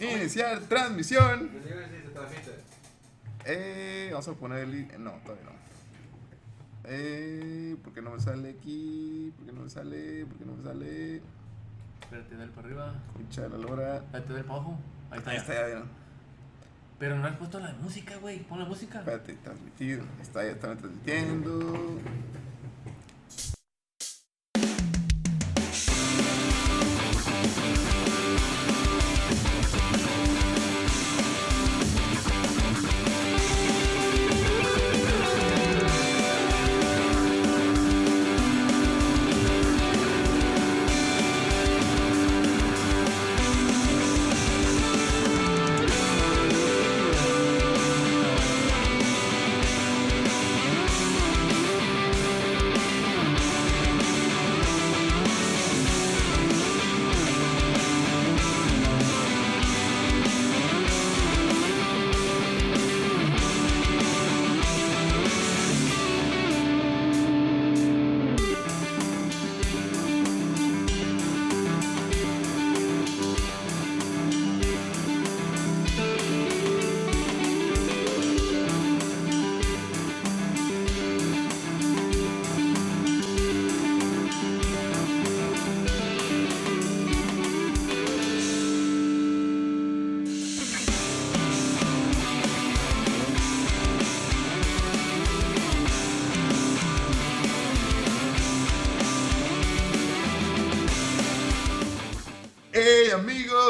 Iniciar transmisión. Yo digo si se transmite. Eh, vamos a poner el. i- No, todavía no. Eh, ¿por qué no me sale aquí? ¿Por qué no me sale? ¿Por qué no me sale? Espérate, dale para arriba. Escucha la lora. Espérate, dale para abajo. Ahí está. Ahí ya. está, ya vieron. Pero no has puesto la música, güey. Pon la música. Espérate, transmitir. Está, ya están transmitiendo.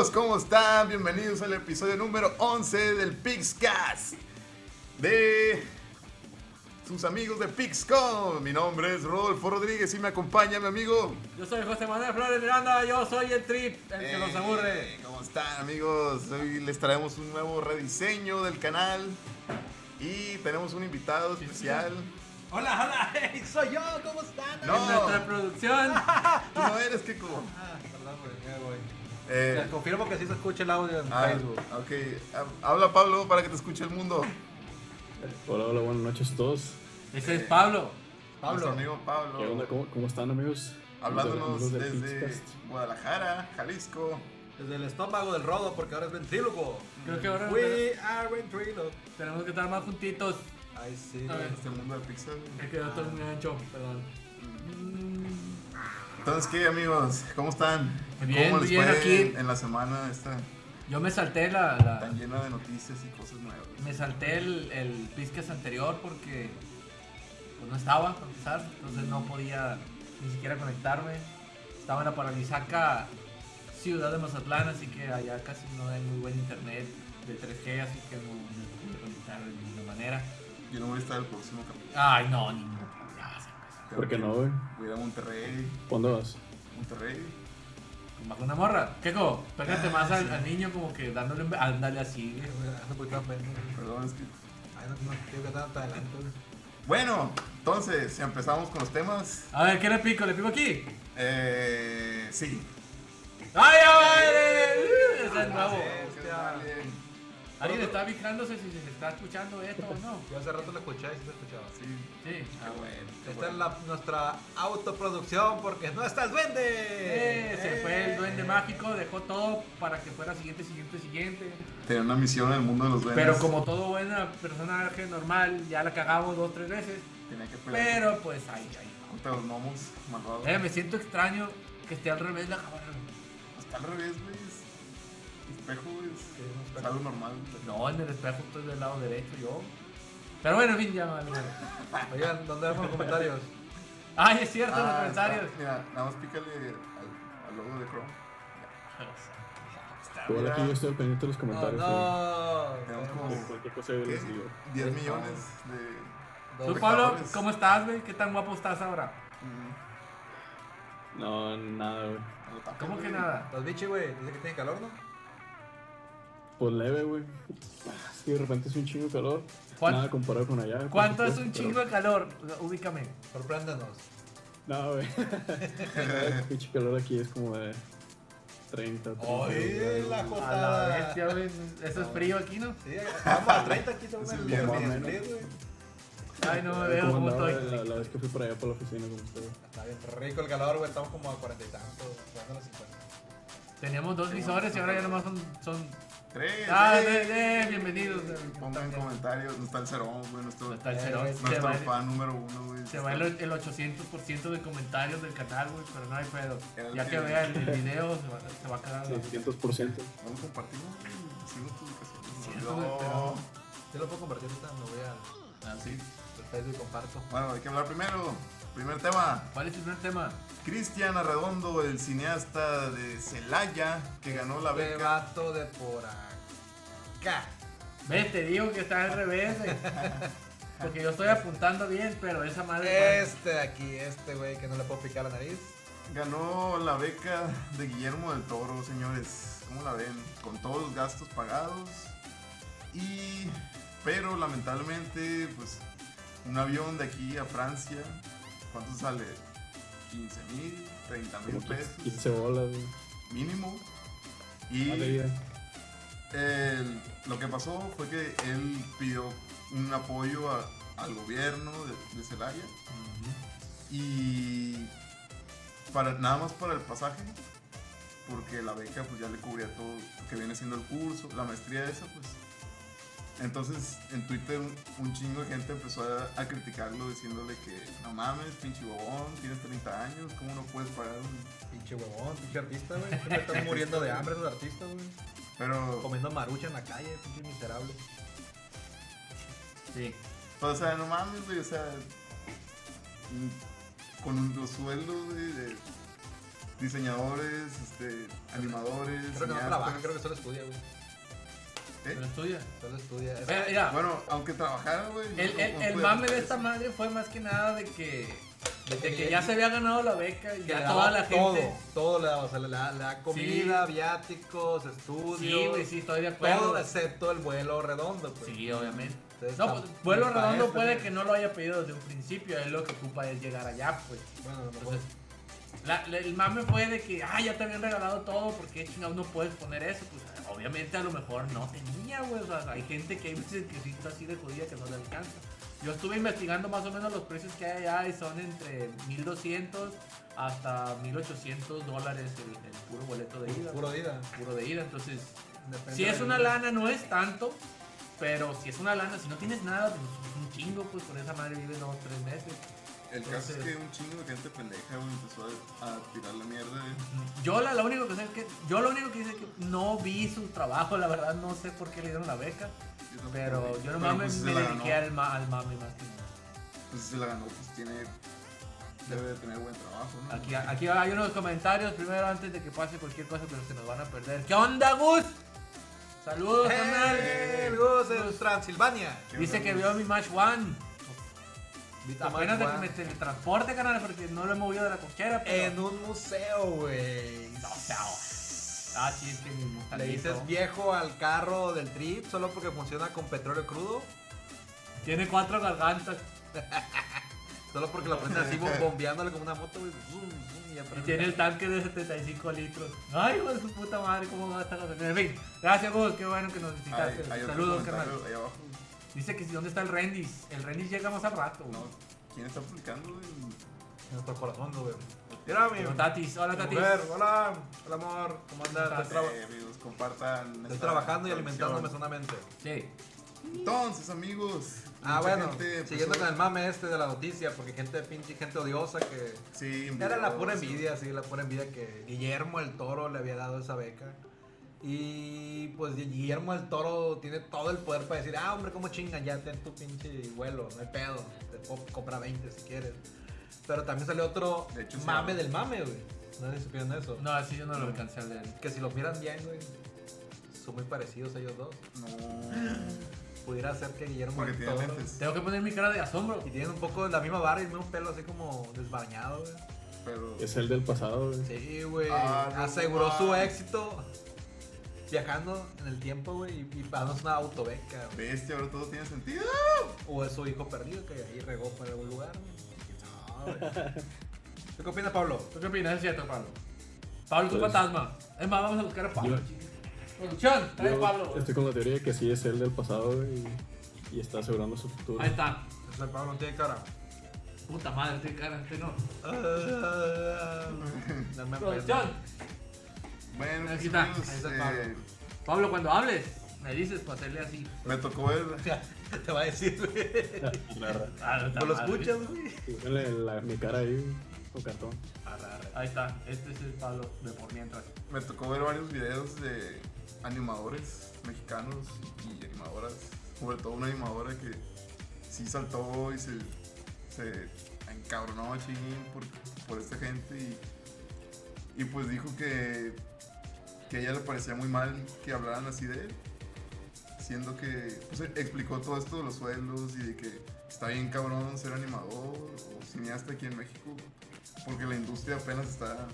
Amigos, ¿cómo están? Bienvenidos al episodio número 11 del Pixcast de sus amigos de Pixcom. Mi nombre es Rodolfo Rodríguez y me acompaña mi amigo. Yo soy José Manuel Flores Miranda. Yo soy el trip, el que los aburre. Eh, ¿Cómo están amigos? Hoy les traemos un nuevo rediseño del canal y tenemos un invitado especial. Hola, hola, hey, soy yo, ¿cómo están? No. En nuestra producción. Tú no eres Kiko. Ah, perdón, ya voy. Eh, Les confirmo que sí se escucha el audio en ah, Facebook. ok, Ha- habla Pablo para que te escuche el mundo. Hola, hola, buenas noches a todos. Ese es Pablo. Pablo. Nuestro amigo Pablo. ¿Qué onda? ¿Cómo, cómo están, amigos? Hablándonos desde. Guadalajara, Jalisco. Desde el estómago del rodo, porque ahora es ventrílogo. Creo que ahora We are ventrílogo. tenemos que estar más juntitos. Ay, sí. A ver. Este mundo de Pixar. Me quedó todo muy ancho, perdón. Entonces, ¿qué amigos? ¿Cómo están? Bien, ¿Cómo les bien, fue aquí. En, la semana esta Yo me salté la, la- tan llena de noticias y cosas nuevas? me salté el, el Pisques anterior porque pues no estaba, para empezar, entonces no podía ni siquiera conectarme. Estaba en la paralizaca ciudad de Mazatlán, así que allá casi no hay muy buen internet de 3G, así que no me pude conectar de ninguna manera. Yo no voy a estar el próximo capítulo. Ay, no, ni ¿Por qué no, güey? Voy a Monterrey. ¿Cuándo vas? Monterrey. Bajo una morra. Keiko, pégate Ah, más al, sí. al niño como que dándole un... Ándale así. Sí, güey, tan. Perdón, es que. Ay, no, no, quiero que tanto adelante, güey. Bueno, entonces, si empezamos con los temas. A ver, ¿qué le pico? ¿Le pico aquí? Eh. Sí. ¡Ay, ay! Ese es el nuevo. ¿Alguien está fijándose si se está escuchando esto o no? Yo hace rato lo escuché y sí se escuchaba. Sí. Sí. Qué bueno. qué Esta es la, nuestra autoproducción porque no está el duende. Eh, se fue el duende mágico, dejó todo para que fuera siguiente, siguiente, siguiente. Tenía una misión en el mundo de los duendes. Pero como todo buena personaje normal, ya la cagamos dos, tres veces. Tenía que pelear Pero pues ahí, ahí. contra los gnomos malvados. Eh, me siento extraño que esté al revés la cámara. Está al revés, güey. es- Espejo, espejo. algo normal. No, en el espejo estoy del lado derecho yo. Pero bueno, en fin, ya vale. vale. Oigan, ¿dónde vemos los comentarios? Ay, es cierto, los Ah, comentarios. está. Mira, nada más pícale al, al logo de Chrome. Igual aquí yo estoy pendiente de los No, comentarios. no. Tenemos sí. como Cualquier cosa yo ¿qué? les digo. 10 millones de. Tú. Pablo, ¿cómo estás, güey? ¿Qué tan guapo estás ahora? Mm, No, nada, güey. no ¿Cómo que nada? Los bichis, güey, dice que tiene calor, ¿no? Pues leve, güey. Ah, que de repente es un chingo de calor. ¿Cuán- Nada comparado con allá. ¿Cuánto es un pero- chingo de calor? Ubícame. Sorpréndenos. No, güey. El pinche calor aquí es como de 30, 30. Oye, la A la jotada. bestia, güey. Eso es frío aquí, ¿no? Sí, vamos a 30 aquí según Es el split, güey. Ay, no me ¿Cómo veo andaba estoy. La, la vez que fui para allá por la oficina, como usted. Está bien rico el calor, güey. Estamos como a 40 y tantos, llegando a los 50. Teníamos dos visores y ahora ya nomás son. son... Tres. Ah, eh. de- de- bienvenidos. Pongan en comentarios, no está el Cerón, güey, nuestro, Está el Cerón. Eh, nuestro va, fan número uno, güey. se va el, el 800% de comentarios del canal, güey, pero no hay pedo. El Ya que- vea el, el video, se va, se va a quedar. 600%. Vamos tu ubicación. Cierto, No. Yo lo puedo compartir ahorita, me voy a Ah, sí. Facebook y comparto. Bueno, hay que hablar primero. Primer tema. ¿Cuál es el primer tema? Cristian Arredondo, el cineasta de Celaya, que ganó la Este beca. vato de por acá. Ves, te digo que está al revés. Porque yo estoy apuntando bien, pero esa madre. Este de aquí, este güey que no le puedo picar la nariz. Ganó la beca de Guillermo del Toro, señores. ¿Cómo la ven? Con todos los gastos pagados. Y. Pero lamentablemente, pues. Un avión de aquí a Francia. ¿Cuánto sale? 15 mil, 30 mil pesos. 15 bolas, güey. Mínimo. De Y el- lo que pasó fue que él pidió un apoyo a- al gobierno de, de Celaya. Y para, nada más para el pasaje, porque la beca pues ya le cubría todo lo que viene siendo el curso, la maestría esa pues. Entonces en Twitter un, un chingo de gente empezó a, a criticarlo diciéndole que no mames, pinche bobón, tienes 30 años, ¿cómo no puedes pagar un... Pinche huevón, pinche artista, güey. Están muriendo de hambre esos artistas, güey. Pero, Comiendo marucha en la calle, pinche miserable. Sí. o sea, no mames, güey, o sea, con los sueldos güey, de diseñadores, este, animadores, Creo que no cineastas. trabaja, creo que solo estudia, güey. ¿Eh? Pero estudia. Solo estudia. Es- Mira, mira, Bueno, aunque trabajara, güey. el, no- el, no mame de esta madre fue más que nada de que. De que ya se había ganado la beca y ya toda daba la todo, gente. todo le da, o sea, le da comida, viáticos, estudios. Sí, güey, sí, estoy de Todo acuerdo. excepto el vuelo redondo, pues. Sí, obviamente. Entonces, No, pues, vuelo redondo puede que no lo haya pedido desde un principio, él lo que ocupa es llegar allá, pues. Bueno. Entonces, la- la- el mame fue de que, ah, ya te habían regalado todo, ¿por qué chingados no puedes poner eso? Pues obviamente a lo mejor no tenía, güey. O sea, hay gente que hay veces que sí está así de jodida que no le alcanza. Yo estuve investigando más o menos los precios que hay allá y son entre 1200 hasta 1800 dólares el, el puro boleto de ida. Puro vida. Puro de ida, entonces Depende si es una lana, no es tanto. Pero si es una lana, si no tienes nada, pues es un chingo, pues con esa madre vive dos, tres meses. El caso es que un chingo de gente pendeja, güey, empezó a, a tirar la mierda. güey. Yo la, lo único que sé es que yo lo único que sé es que no vi su trabajo, la verdad no sé por qué le dieron la beca, Yo pero güey. yo Pero, nomás pues, me, me dediqué al, ma- al mame más que nada. Pues si se la ganó, pues tiene. Debe de tener buen trabajo, ¿no? Aquí, aquí hay unos comentarios primero antes de que pase cualquier cosa, pero se nos van a perder. ¿Qué onda, Gus? Saludos, carnal. ¡Eh, Gus, en Transilvania! ¿Qué Dice onda, que Gus? vio mi match one. Apenas de que me teletransporte, carnal, porque no lo he movido de la cochera. Pero... En un museo, güey. No, o sea, Ah, sí, es que mi Le dices viejo al carro del trip solo porque funciona con petróleo crudo. Tiene cuatro gargantas. Solo porque lo prenden así bom- bombeándole como una moto, güey. Y tiene el tanque de 75 litros. Ay, hijo de su puta madre, cómo va a estar En fin, gracias, Gus. Qué bueno que nos visitaste. Saludos, carnal. Dice que si dónde está el Rendis. El Rendis llega más al rato. No, ¿quién está publicando, güey? En nuestro corazón, güey. Mira, mi Como Tatis. Hola, Tatis. mujer, hola, hola amor, ¿cómo andas? ¿Cómo Estoy, Eh, amigos, compartan. estoy trabajando y alimentándome sanamente. Sí. Entonces, amigos. Ah, mucha bueno, gente siguiendo con el mame este de la noticia, porque gente pinche, gente odiosa que... Sí, Era la pura envidia, sí, la pura envidia que Guillermo el Toro le había dado esa beca. Y pues Guillermo el Toro tiene todo el poder para decir, ah, hombre, cómo chingan, ya ten tu pinche vuelo, no hay pedo, te puedo comprar 20 si quieres. Pero también salió otro De hecho, sí, mame ¿no? del mame, güey. No sé si supieron eso. No, así yo no lo alcancé a leer. Que si los miran bien, güey, son muy parecidos ellos dos. No. Pudiera ser que Guillermo Porque Toro... lentes. Tengo que poner mi cara de asombro. Y tienen un poco la misma barba y el mismo pelo así como desbañado, güey. Pero. Es el del pasado, güey. Sí, güey. Ah, no Aseguró su mames. éxito viajando en el tiempo, güey, y, y una autobeca, güey. Bestia, ahora todo tiene sentido. O es su hijo perdido que ahí regó por algún lugar, güey. ¿Quién sabe? ¿Tú qué opinas, Pablo? ¿Tú qué opinas? Es cierto, Pablo. Pablo es un Pues- fantasma. Es más, vamos a buscar a Pablo. Producción, trae a Yo Pablo. güey. estoy con la teoría de que sí es el del pasado, güey. Y, y está asegurando su futuro. Ahí está. Pablo no tiene cara. Puta madre, estoy cara, este no. Dame Producción. Bueno, pues, está, amigos, ahí está eh, Pablo. Pablo, cuando hables, me dices para hacerle así. me tocó ver. Te va a decir, güey. La, Ah, no está Pues lo escuchas, güey. Póngale la- mi cara ahí con cartón. Ahí está, este es el Pablo de por mientras. Me tocó ver varios videos de animadores mexicanos y animadoras, sobre todo una animadora que sí saltó y se, se encabronó chingín por, por esta gente y, y pues dijo que, que a ella le parecía muy mal que hablaran así de él, siendo que pues, explicó todo esto de los sueldos y de que está bien cabrón ser animador o cineasta aquí en México, porque la industria apenas está,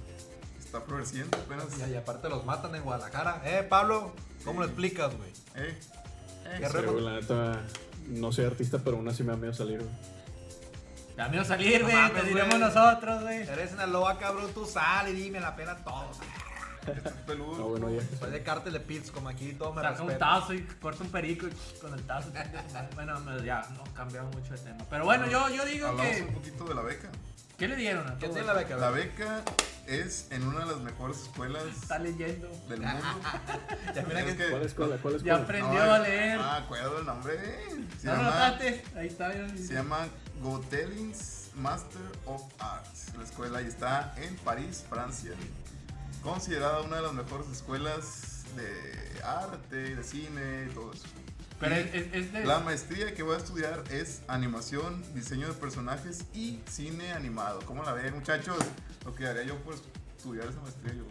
está floreciendo, apenas... Y, y aparte los matan en Guadalajara. Eh, Pablo, ¿cómo lo explicas, güey? Eh, Eh, la neta, no soy artista, pero aún así me da miedo salir, güey. Ya me iba a salir, No güey, te diremos nosotros, güey. Eres Sinaloa, cabrón, tú sal y dime la pena todo. Estás peludo. No, bueno, ya. Soy de cártel de pits, como aquí todo me Saca un tazo y corta un perico y con el tazo. bueno, ya, no cambiamos mucho de tema. Pero bueno, yo, yo digo Hablamos un que. poquito de la beca. ¿Qué le dieron a ¿Quién todos? tiene la beca? La beca es en una de las mejores escuelas Está leyendo. del mundo. Ya mira Es que- ¿Cuál escuela? ¿Cuál Ya escuela? aprendió no, a leer. Ah, acuerdo el nombre. Se ¿No llama, notaste? Ahí está. ya. se llama Gotellings Master of Arts. La escuela y está en París, Francia. Considerada una de las mejores escuelas de arte, de cine y todo eso. Pero Y es, es, de. La maestría que voy a estudiar es animación, diseño de personajes y cine animado. ¿Cómo la ven, muchachos? Lo que haría yo por estudiar esa maestría. Yo.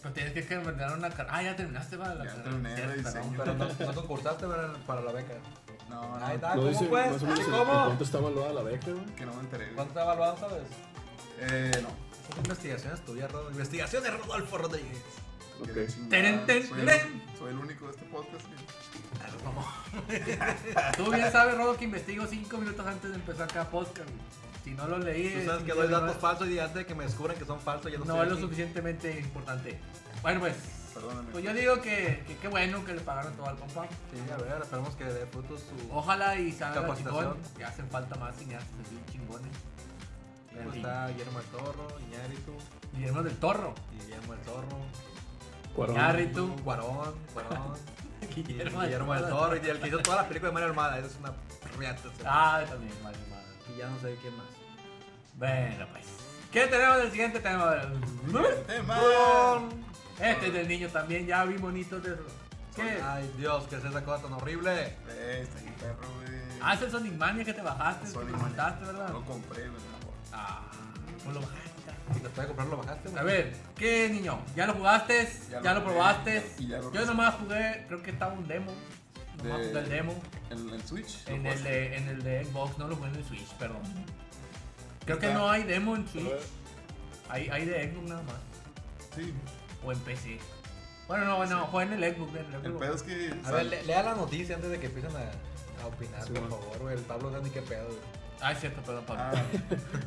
Pero tienes que terminar una carrera. Ah, ya terminaste, va. La Ya carrera. terminé de diseño. Pero no, no concursaste para la beca. No, no, Ahí está, No ¿cómo dice pues? ¿Cómo? cuánto está evaluada la beca, güey. que no me enteré. güey. ¿Cuánto está evaluado, sabes? Eh, no. Son investigaciones tuyas, Rodolfo. Investigaciones de Rodolfo Rodríguez. Que Ok. la chingada. Teren, ten, soy, el, soy el único de este podcast. que- no, vamos. Tú bien sabes, Rodo, que investigo cinco minutos antes de empezar cada podcast. Si no lo leí. Tú sabes es- que doy datos falsos y antes de que me descubran que son falsos ya no, No es lo suficientemente importante. Bueno, pues. Perdóname. Pues yo digo que que qué bueno que le pagaron todo al compa. Sí, a ver, esperemos que dé frutos su... Ojalá y salga chingón. Que hacen falta más cineastas así chingones. Y luego está Guillermo el Torro, Iñárritu, Guillermo del Torro. Guillermo el Torro, Cuarón. Iñárritu. Guarón, Guarón, Guillermo, Guillermo el Torro y el que hizo toda la película de Mario Almada, esa es una riata. Ah, también, vale, vale. Y ya no sé quién más. Bueno, pues. ¿Qué tenemos del siguiente tema? Tema. Este es del niño también, ya vi bonitos de eso. ¿Qué? Ay, Dios, ¿qué es esa cosa tan horrible? Ahí, perro, güey. Ah, es el Sonic Mania que te bajaste, Sonic que Mania. comentaste, ¿verdad? Lo compré, mejor. Ah, pues lo bajaste. Si te puede comprar, lo bajaste, güey. A ver, ¿qué niño? ¿Ya lo jugaste? ¿Ya, Ya lo, lo probaste? y ya lo Yo nomás jugué, creo que estaba un demo. Nomás De- jugué el demo. En el Switch. En el, de, en el de Xbox, no lo jugué en el Switch, perdón. Creo que no hay demo en Switch. Hay, hay de Xbox nada más. Sí. O en PC. Bueno, no, no, juega en el Xbox. En el Xbox. pedo es que. A ver, lea la noticia antes de que empiecen a, a opinar, Sí, por bueno. favor, güey. El Pablo no sabe ni qué pedo, güey. Ah, es cierto, perdón, Pablo. Ah,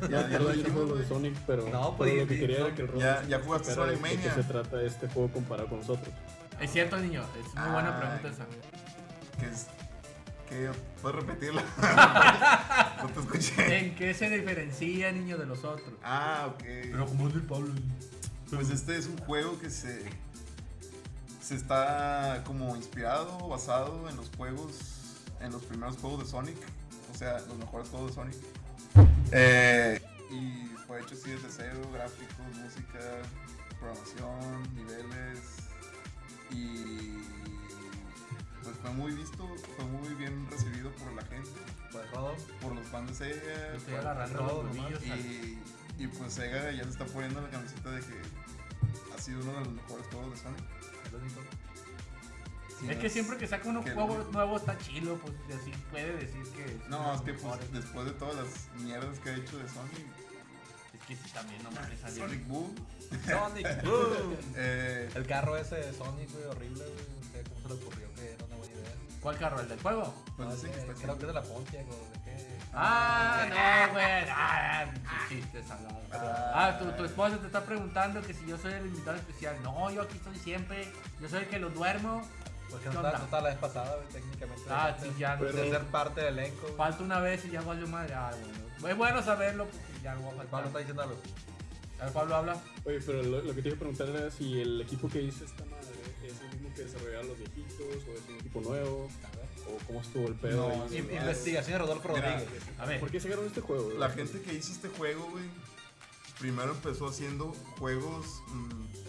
Ya, ya, ya lo dijimos, juego de. Sonic, pero, No, pero pues, lo que quería no, era que el ya- jugaste Sonic de qué Mania. se trata este juego comparado con nosotros. Es cierto, niño. Es muy buena Ay. pregunta esa. Que es. Que. ¿Puedes repetirla? no te escuché. ¿En qué se diferencia, niño, de los otros? Ah, ok. como es el Pablo. Pues este es un juego que se. Se está como inspirado, basado en los juegos. En los primeros juegos de Sonic. O sea, los mejores juegos de Sonic. Eh, y fue hecho así desde cero: gráficos, música, programación, niveles. Y. Pues fue muy visto, fue muy bien recibido por la gente, Pues, Rodo. por los fans de Sega. Estoy por- agarrando todo los al- y, y pues Sega ya se está poniendo la camiseta de que ha sido uno de los mejores juegos de Sonic. el único. Sí, Es que siempre que saca unos que juegos no- nuevos está chilo, pues así puede decir que. No, uno es que pues, después de todas las mierdas que ha hecho de Sonic, Es que sí, también no mames salió. Sonic Boom, Sonic Boom. eh, El carro ese de Sonic, güey, horrible, güey. No sé cómo se le ocurrió que era una buena idea. ¿Cuál carro? ¿El del juego? pues No que está creo chido. que es de la Pontiac o de qué. Ah, no, güey. Ah, chiste salado. Ah. Ah, tu, tu esposa te está preguntando que si yo soy el invitado especial. No, yo aquí estoy siempre. Yo soy el que los duermo. Porque ¿Qué no está, no está la vez pasada, güey, técnicamente. Ah, sí, ya no De Pero- ser parte del elenco, güey. Falta una vez y ya valió madre. Ah, bueno. Es bueno saberlo porque ya no voy a El Pablo faltar. está diciendo algo. A ver, Pablo habla. Oye, pero lo, lo que te iba a preguntar era si el equipo que hizo esta madre es el mismo que desarrollaba los viejitos o es un equipo nuevo o cómo estuvo el pedo. No, ahí. sí, In- Investigación de Rodolfo Rodríguez. A ver. ¿Por qué sacaron este juego? güey? La gente que hizo este juego, güey, primero empezó haciendo juegos mm,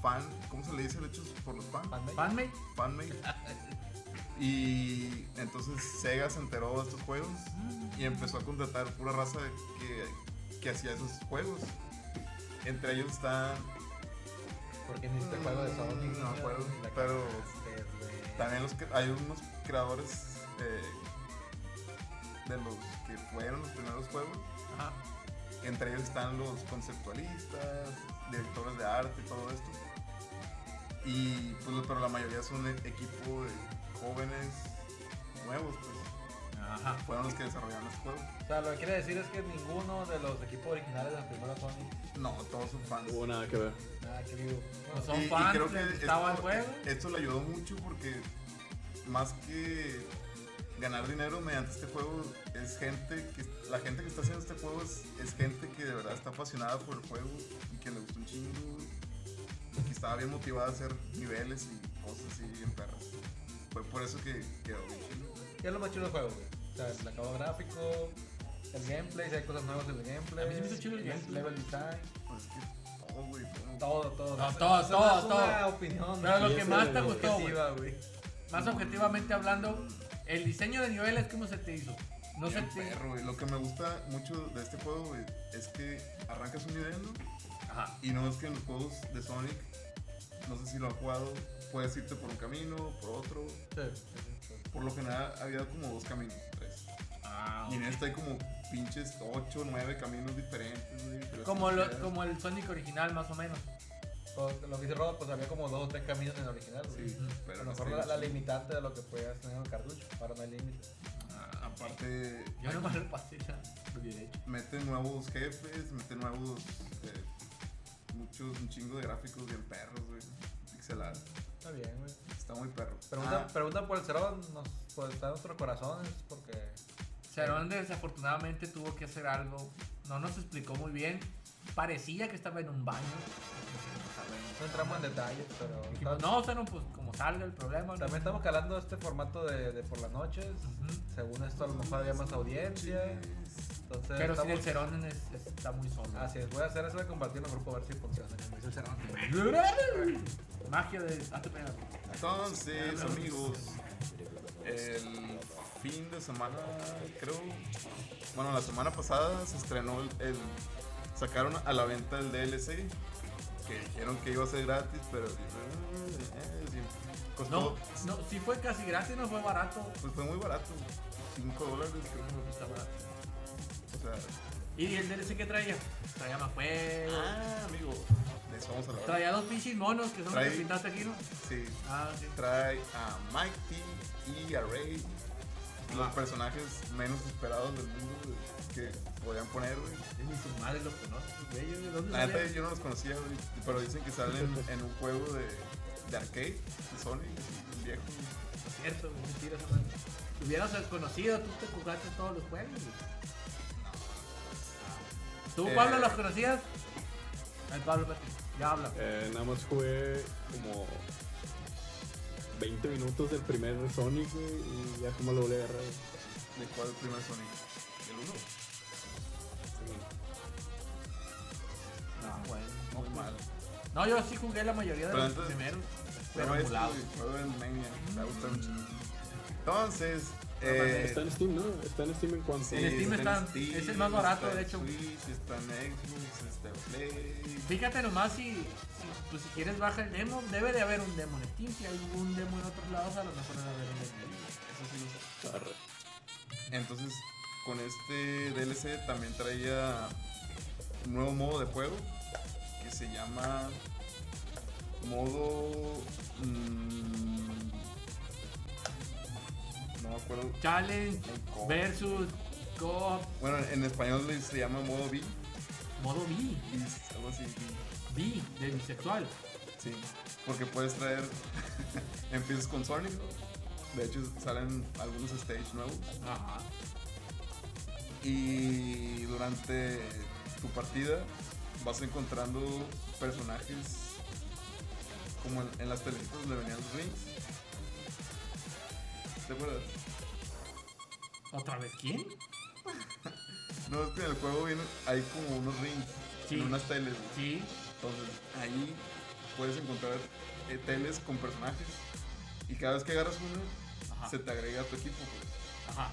fan, ¿cómo se le dice? Hechos por los fans. Fanmate. Fanmade. Y entonces Sega se enteró de estos juegos y empezó a contratar pura raza que, que hacía esos juegos. Entre ellos están Porque en este juego de Sonic. No me acuerdo, pero de- también los que hay unos creadores eh, de los que fueron los primeros juegos. Ajá. Entre ellos están los conceptualistas, directores de arte y todo esto. Y pues, pero la mayoría son equipo de jóvenes nuevos, pues. Ajá. Fueron los que desarrollaron este juego. O sea, lo que quiere decir es que ninguno de los equipos originales del primero Sonic. No, todos son fans. No hubo nada que ver. Nada que. Pues son Y- y fans, creo que les gustaba el juego. Esto le ayudó mucho porque más que ganar dinero mediante este juego es gente que la gente que está haciendo este juego es, es gente que de verdad está apasionada por el juego y que le gustó un chingo que estaba bien motivada a hacer niveles y cosas así bien perras. Fue por eso que quedó bien chido. ¿Qué es lo más chido del juego, güey? O sea, el acabado gráfico, el gameplay, si hay cosas nuevas en el gameplay. A mí sí me hizo chido el gameplay. Level design. Pues es que todo, güey. todo. Todo, todo. No, todo, eso todo, no es todo. una opinión. Pero lo que más te gustó, güey. Más objetivamente hablando, el diseño de niveles, ¿cómo se te hizo? No se Bien te. perro, güey. Lo que me gusta mucho de este juego, güey, es que arrancas un nivel, ¿no? Ajá. Y no es que en los juegos de Sonic, no sé si lo han jugado, puedes irte por un camino, por otro. Sí. Por lo general había como dos caminos, tres. Ah, Y en este hay como pinches ocho, nueve caminos diferentes, como, lo- como el Sonic original, más o menos. Pues, lo que dice Rodo, pues había como dos o tres caminos en el original. Sí, a pero lo no mejor la, la limitante de lo que podías tener en el cartucho. Ahora no hay límite. Ah, Aparte, Yo no me lo pasé. Lo hecho. meten nuevos jefes, meten nuevos. eh, muchos, un chingo de gráficos bien perros, güey. Pixelar. Está bien, güey. Está muy perro. Pregunta, Ah, pregunta por el Cerón, nos pues, está en nuestros corazones porque Cerón desafortunadamente tuvo que hacer algo. No nos explicó muy bien. Parecía que estaba en un baño. no entramos en detalles, pero Dijimos, no, Cerón, pues como salga el problema. ¿no? también estamos calando este formato de, de por las noches. Según esto, a lo mejor había más audiencia. Entonces, Pero sin el Cerón es- es- está muy solo. Así es, voy a hacer eso de compartir en el grupo a ver si funciona. el Cerón. Magia de. Entonces, amigos, el fin de semana, creo, bueno, la semana pasada se estrenó el, el- sacaron a la venta el DLC, que dijeron que iba a ser gratis, pero eh, sí, costó, No, no, si fue casi gratis, no fue barato. pues fue muy barato, 5 dólares, creo, Está barato. ¿Y el DLC que traía? Traía más juegos. ah, amigo, de eso vamos a hablar. Traía dos pinches monos que son los que pintaste aquí, ¿no? Sí, Ah, sí. trae a Mighty y a Ray, los personajes menos esperados del mundo güey, que podían poner, güey. Ni su madre los conoce, esos güeyes. ¿De dónde La neta yo no los conocía, güey, pero dicen que salen en un juego de, de arcade, de Sonic, un viejo. Es cierto, güey, mentira esa madre. Si hubieras conocido, tú te jugaste todos los juegos, güey. ¿Tú, Eh. Pablo, los conocías? Ay, Pablo, ya habla. Eh, nada más jugué como 20 minutos del primer Sonic, y ya como lo volví a agarrar. ¿De cuál el primer Sonic? ¿El 1? No, bueno. Muy mal. No, yo sí jugué la mayoría de Pero los entonces- primeros. Pero Pero este, emulados. güey, juego en Mania, me va a gustar mucho. Entonces, Está eh, en Steam, ¿no? Está en Steam en cuanto. sí, en Steam está- Steam, es el más barato, está de en hecho. Switch, está en Xbox, está en Play. Fíjate nomás si, si, pues, si quieres baja el demo, debe de haber un demo en Steam. Si hay un demo en otros lados, a lo mejor debe haber un demo. Eso sí lo sé. Entonces, con este DLC también traía un nuevo modo de juego que se llama modo. mm, no me acuerdo. Challenge co- versus Co-op, Bueno, en español se llama modo B. modo B. bis, algo así. B, de bisexual. Sí, porque puedes traer. Empiezas con Sonic. De hecho, salen algunos stage nuevos. Ajá. Y durante tu partida vas encontrando personajes como en, en las películas donde venían los rings. ¿Te acuerdas? ¿Otra vez quién? No, es que en el juego viene, hay como unos rings, Sí. en unas teles. güey. Sí. Entonces ahí puedes encontrar eh, teles con personajes y cada vez que agarras uno Ajá. se te agrega a tu equipo. pues. Ajá.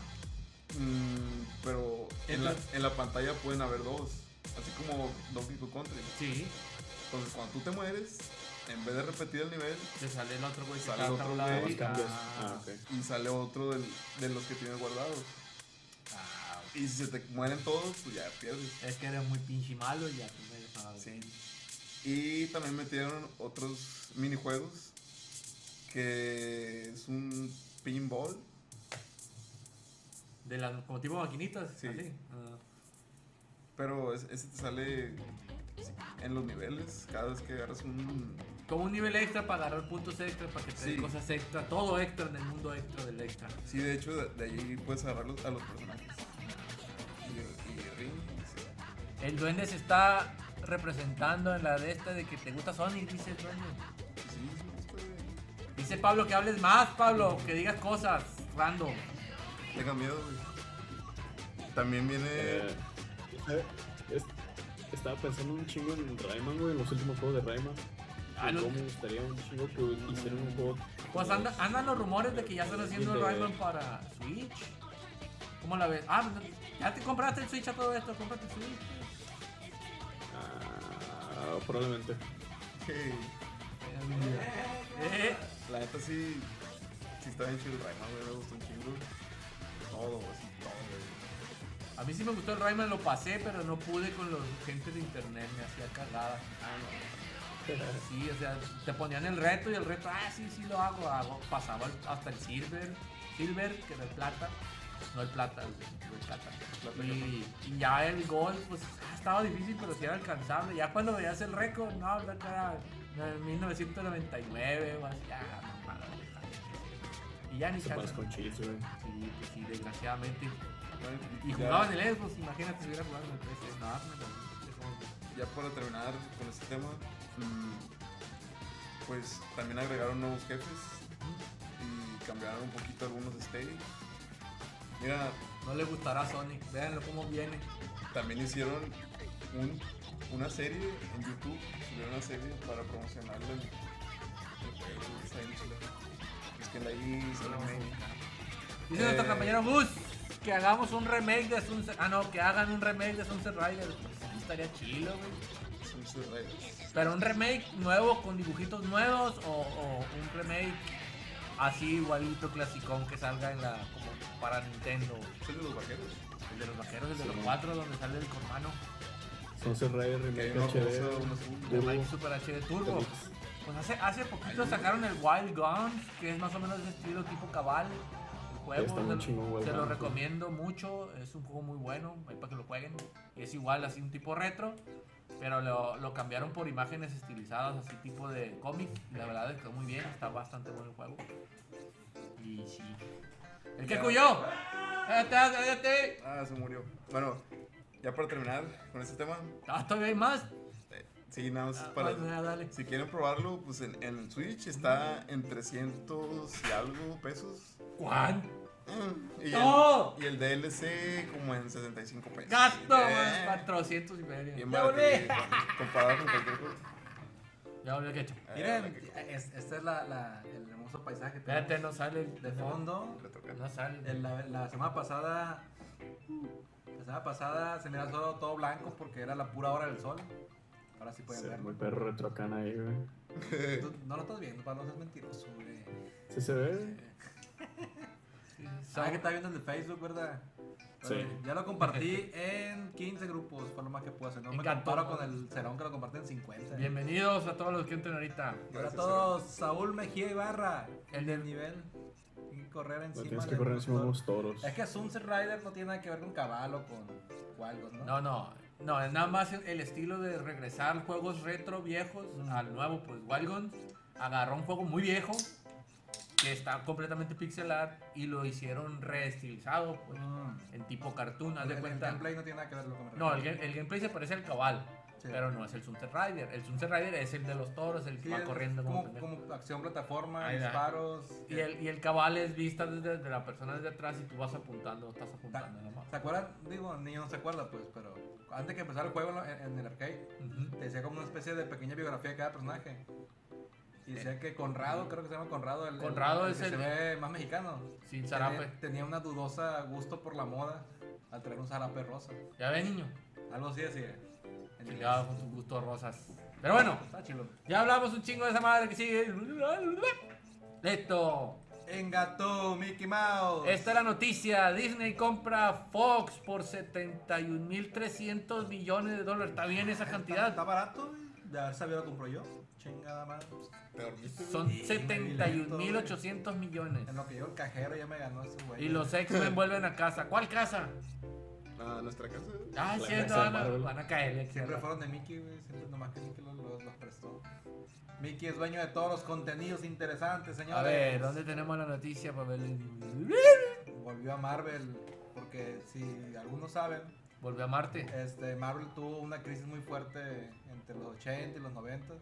Mm, pero en la, en la pantalla pueden haber dos, así como Donkey Kong Country. Sí. Entonces cuando tú te mueres, en vez de repetir el nivel, Te sale el otro güey Sale otro güey. y-. Ah, Ah, ok. y sale otro del- de los que tienes guardados. ah, Y si se te mueren todos, pues ya pierdes. Es que eres muy pinche malo y ya tú me sabes. Sí. Y también metieron otros minijuegos que es un pinball. De las como tipo maquinitas. Sí. Así. Ah. Pero es- ese te sale en los niveles cada vez que agarras un... Como un nivel extra para agarrar puntos extra, para que te den cosas extra. Todo extra en el mundo extra del extra. Sí, de hecho, de, de ahí puedes agarrar los- a los personajes. Y, y. El duende se está representando en la de esta de que te gusta Sonic, dice el duende. Sí, sí, güey. Dice Pablo que hables más, Pablo, que digas cosas random. Tenga miedo, güey. También viene... Eh, eh, es- estaba pensando un chingo en Rayman, güey, en los últimos juegos de Rayman. Ah, Y no. cómo me gustaría un chingo que hicieran un juego. Pues anda- andan los rumores de que ya están haciendo el Rayman para Switch. ¿Cómo la ves? Ah, pues, ya te compraste el Switch a todo esto, cómprate el Switch. Ah, probablemente. que Eh, la neta sí... Sí está bien chido el Rayman, güey. Me gustó un chingo. Todo, así, todo, güey. a mí sí me gustó el Rayman, lo pasé, pero no pude con los gente de internet, me hacía cagada. Sí, o sea, te ponían el reto y el reto, ah, sí, sí lo hago, hago. Pasaba hasta el silver, silver, que era el plata. No el plata, el, el plata. Plata, Y, y ya el gol, pues ah, estaba difícil, pero sí era alcanzable. Ya cuando veías el récord, no, el récord era en 1999 o así, ya, mamada, Y ya ni Se chance. con güey. Sí, pues sí, desgraciadamente. Y jugaba en el Xbox, imagínate si hubiera jugado en el PC. No, no, no, Ya para terminar con este tema, pues también agregaron nuevos jefes y cambiaron un poquito algunos stage. Mira, no le gustará a Sonic, véanlo cómo viene. también hicieron un- una serie en YouTube, subieron una serie para promocionar el, el chido. Es que la hizo la. Dice Eh. nuestro compañero Gus que hagamos un remake de Sunset. Ah, no, que hagan un remake de Sunset Riders. Pues estaría chilo, güey. Son sus redes. Pero un remake nuevo con dibujitos nuevos o, o un remake así igualito clasicón que salga en la como para Nintendo. ¿Es el de los vaqueros? El de los vaqueros, el de los cuatro, donde sale el cormano. Sunset Rider Remake HD. Remake Super HD Turbo. Pues hace, hace poquito sacaron el Wild Guns, que es más o menos de estilo tipo cabal. El juego, Está muy se- chingón, Wild se lo recomiendo mucho, es un juego muy bueno, ahí para que lo jueguen. Es igual, así un tipo retro, pero lo, lo cambiaron por imágenes estilizadas, así tipo de cómic. Y la verdad es que muy bien, está bastante bueno el juego. Y sí. ¿El que cuyó? ¡Cállate, cállate! Ah, se murió. Bueno, ya para terminar con este tema, Ah, todavía hay más. eh, sí, nada más Ah, para... bueno, ya, dale. Si quieren probarlo, pues en, en el Switch está en 300 y algo pesos. ¿Cuán? Y, ¡No! el, y el DLC como en 65 pesos. Gasto, Eh, más 400 y medio. Bien Ya volví. comparado con cualquier cosa. Ya volví, ¿qué he hecho? Eh, Miren, es- este es la, la- el hermoso paisaje que Espérate, no sale de fondo. No sale. En la, la semana pasada, la semana pasada se mira solo todo blanco porque era la pura hora del sol. Ahora sí pueden Sí, verlo. muy perro retrocana ahí, güey. No lo estás viendo, Pablo, no es mentiroso, güey. Sí se ve. Sabes que está viendo el de Facebook, ¿verdad? Sí. Oye, Ya lo compartí en 15 grupos, fue lo más que puedo hacer. No me Encantó. comparo con el Cerón que lo compartí en 50. Bienvenidos a todos los que entren ahorita. Hola a Gracias, todos, Saúl Mejía Ibarra, El el del- nivel. Hay que correr No, encima. tienes que del correr encima de unos toros. Es que Sunset Rider no tiene nada que ver con caballo o con Walgos, ¿no? No, no. No, es nada más el estilo de regresar juegos retro viejos al nuevo, pues Walgon agarró un juego muy viejo que está completamente pixel art y lo hicieron reestilizado, pues, Mm. en tipo cartoon, haz El, de el cuenta. gameplay no tiene nada que ver con lo que me No, el, el gameplay se parece al cabal, Sí. pero no es el Sunset Rider. El Sunset Rider es el de los toros, el que Sí, va es corriendo como, como, acción plataforma, Ahí disparos. Y el, y el cabal es vista desde de la persona desde atrás y tú vas apuntando, estás apuntando nomás. ¿Se acuerdan? Digo, el niño no se acuerda, pues, pero antes que empezara el juego en, en el arcade, Ujú. te decía como una especie de pequeña biografía de cada personaje. Y decía que Conrado, creo que se llama Conrado, el, Conrado el es que el- se ve más mexicano. Sin Tenía, zarape. tenía una dudosa gusto por la moda al traer un zarape rosa. Ya ves, niño. Algo así inglés. Chingado con sus gustos rosas. Pero bueno, Está chido. ya hablamos un chingo de esa madre que sigue. Listo. Engató Mickey Mouse. Esta es la noticia. Disney compra Fox por 71.300 millones de dólares. ¿Está bien esa Está, cantidad? está barato, güey. De haber sabido lo compró yo. Chingada madre. Te dormiste, güey. Son Sí, 71.800 millones. En lo que yo el cajero ya me ganó ese güey. Y los X-Men vuelven a casa. ¿Cuál casa? A nuestra casa. Ah, sí, no, no, Marvel. van a caer. Siempre fueron de Mickey, güey. Siempre nomás que Mickey los, los, los prestó. Mickey es dueño de todos los contenidos interesantes, señores. A ver, ¿dónde tenemos la noticia para ver? Volvió a Marvel. Porque si algunos saben, Volvió a Marte. este, Marvel tuvo una crisis muy fuerte entre los 80 y los 90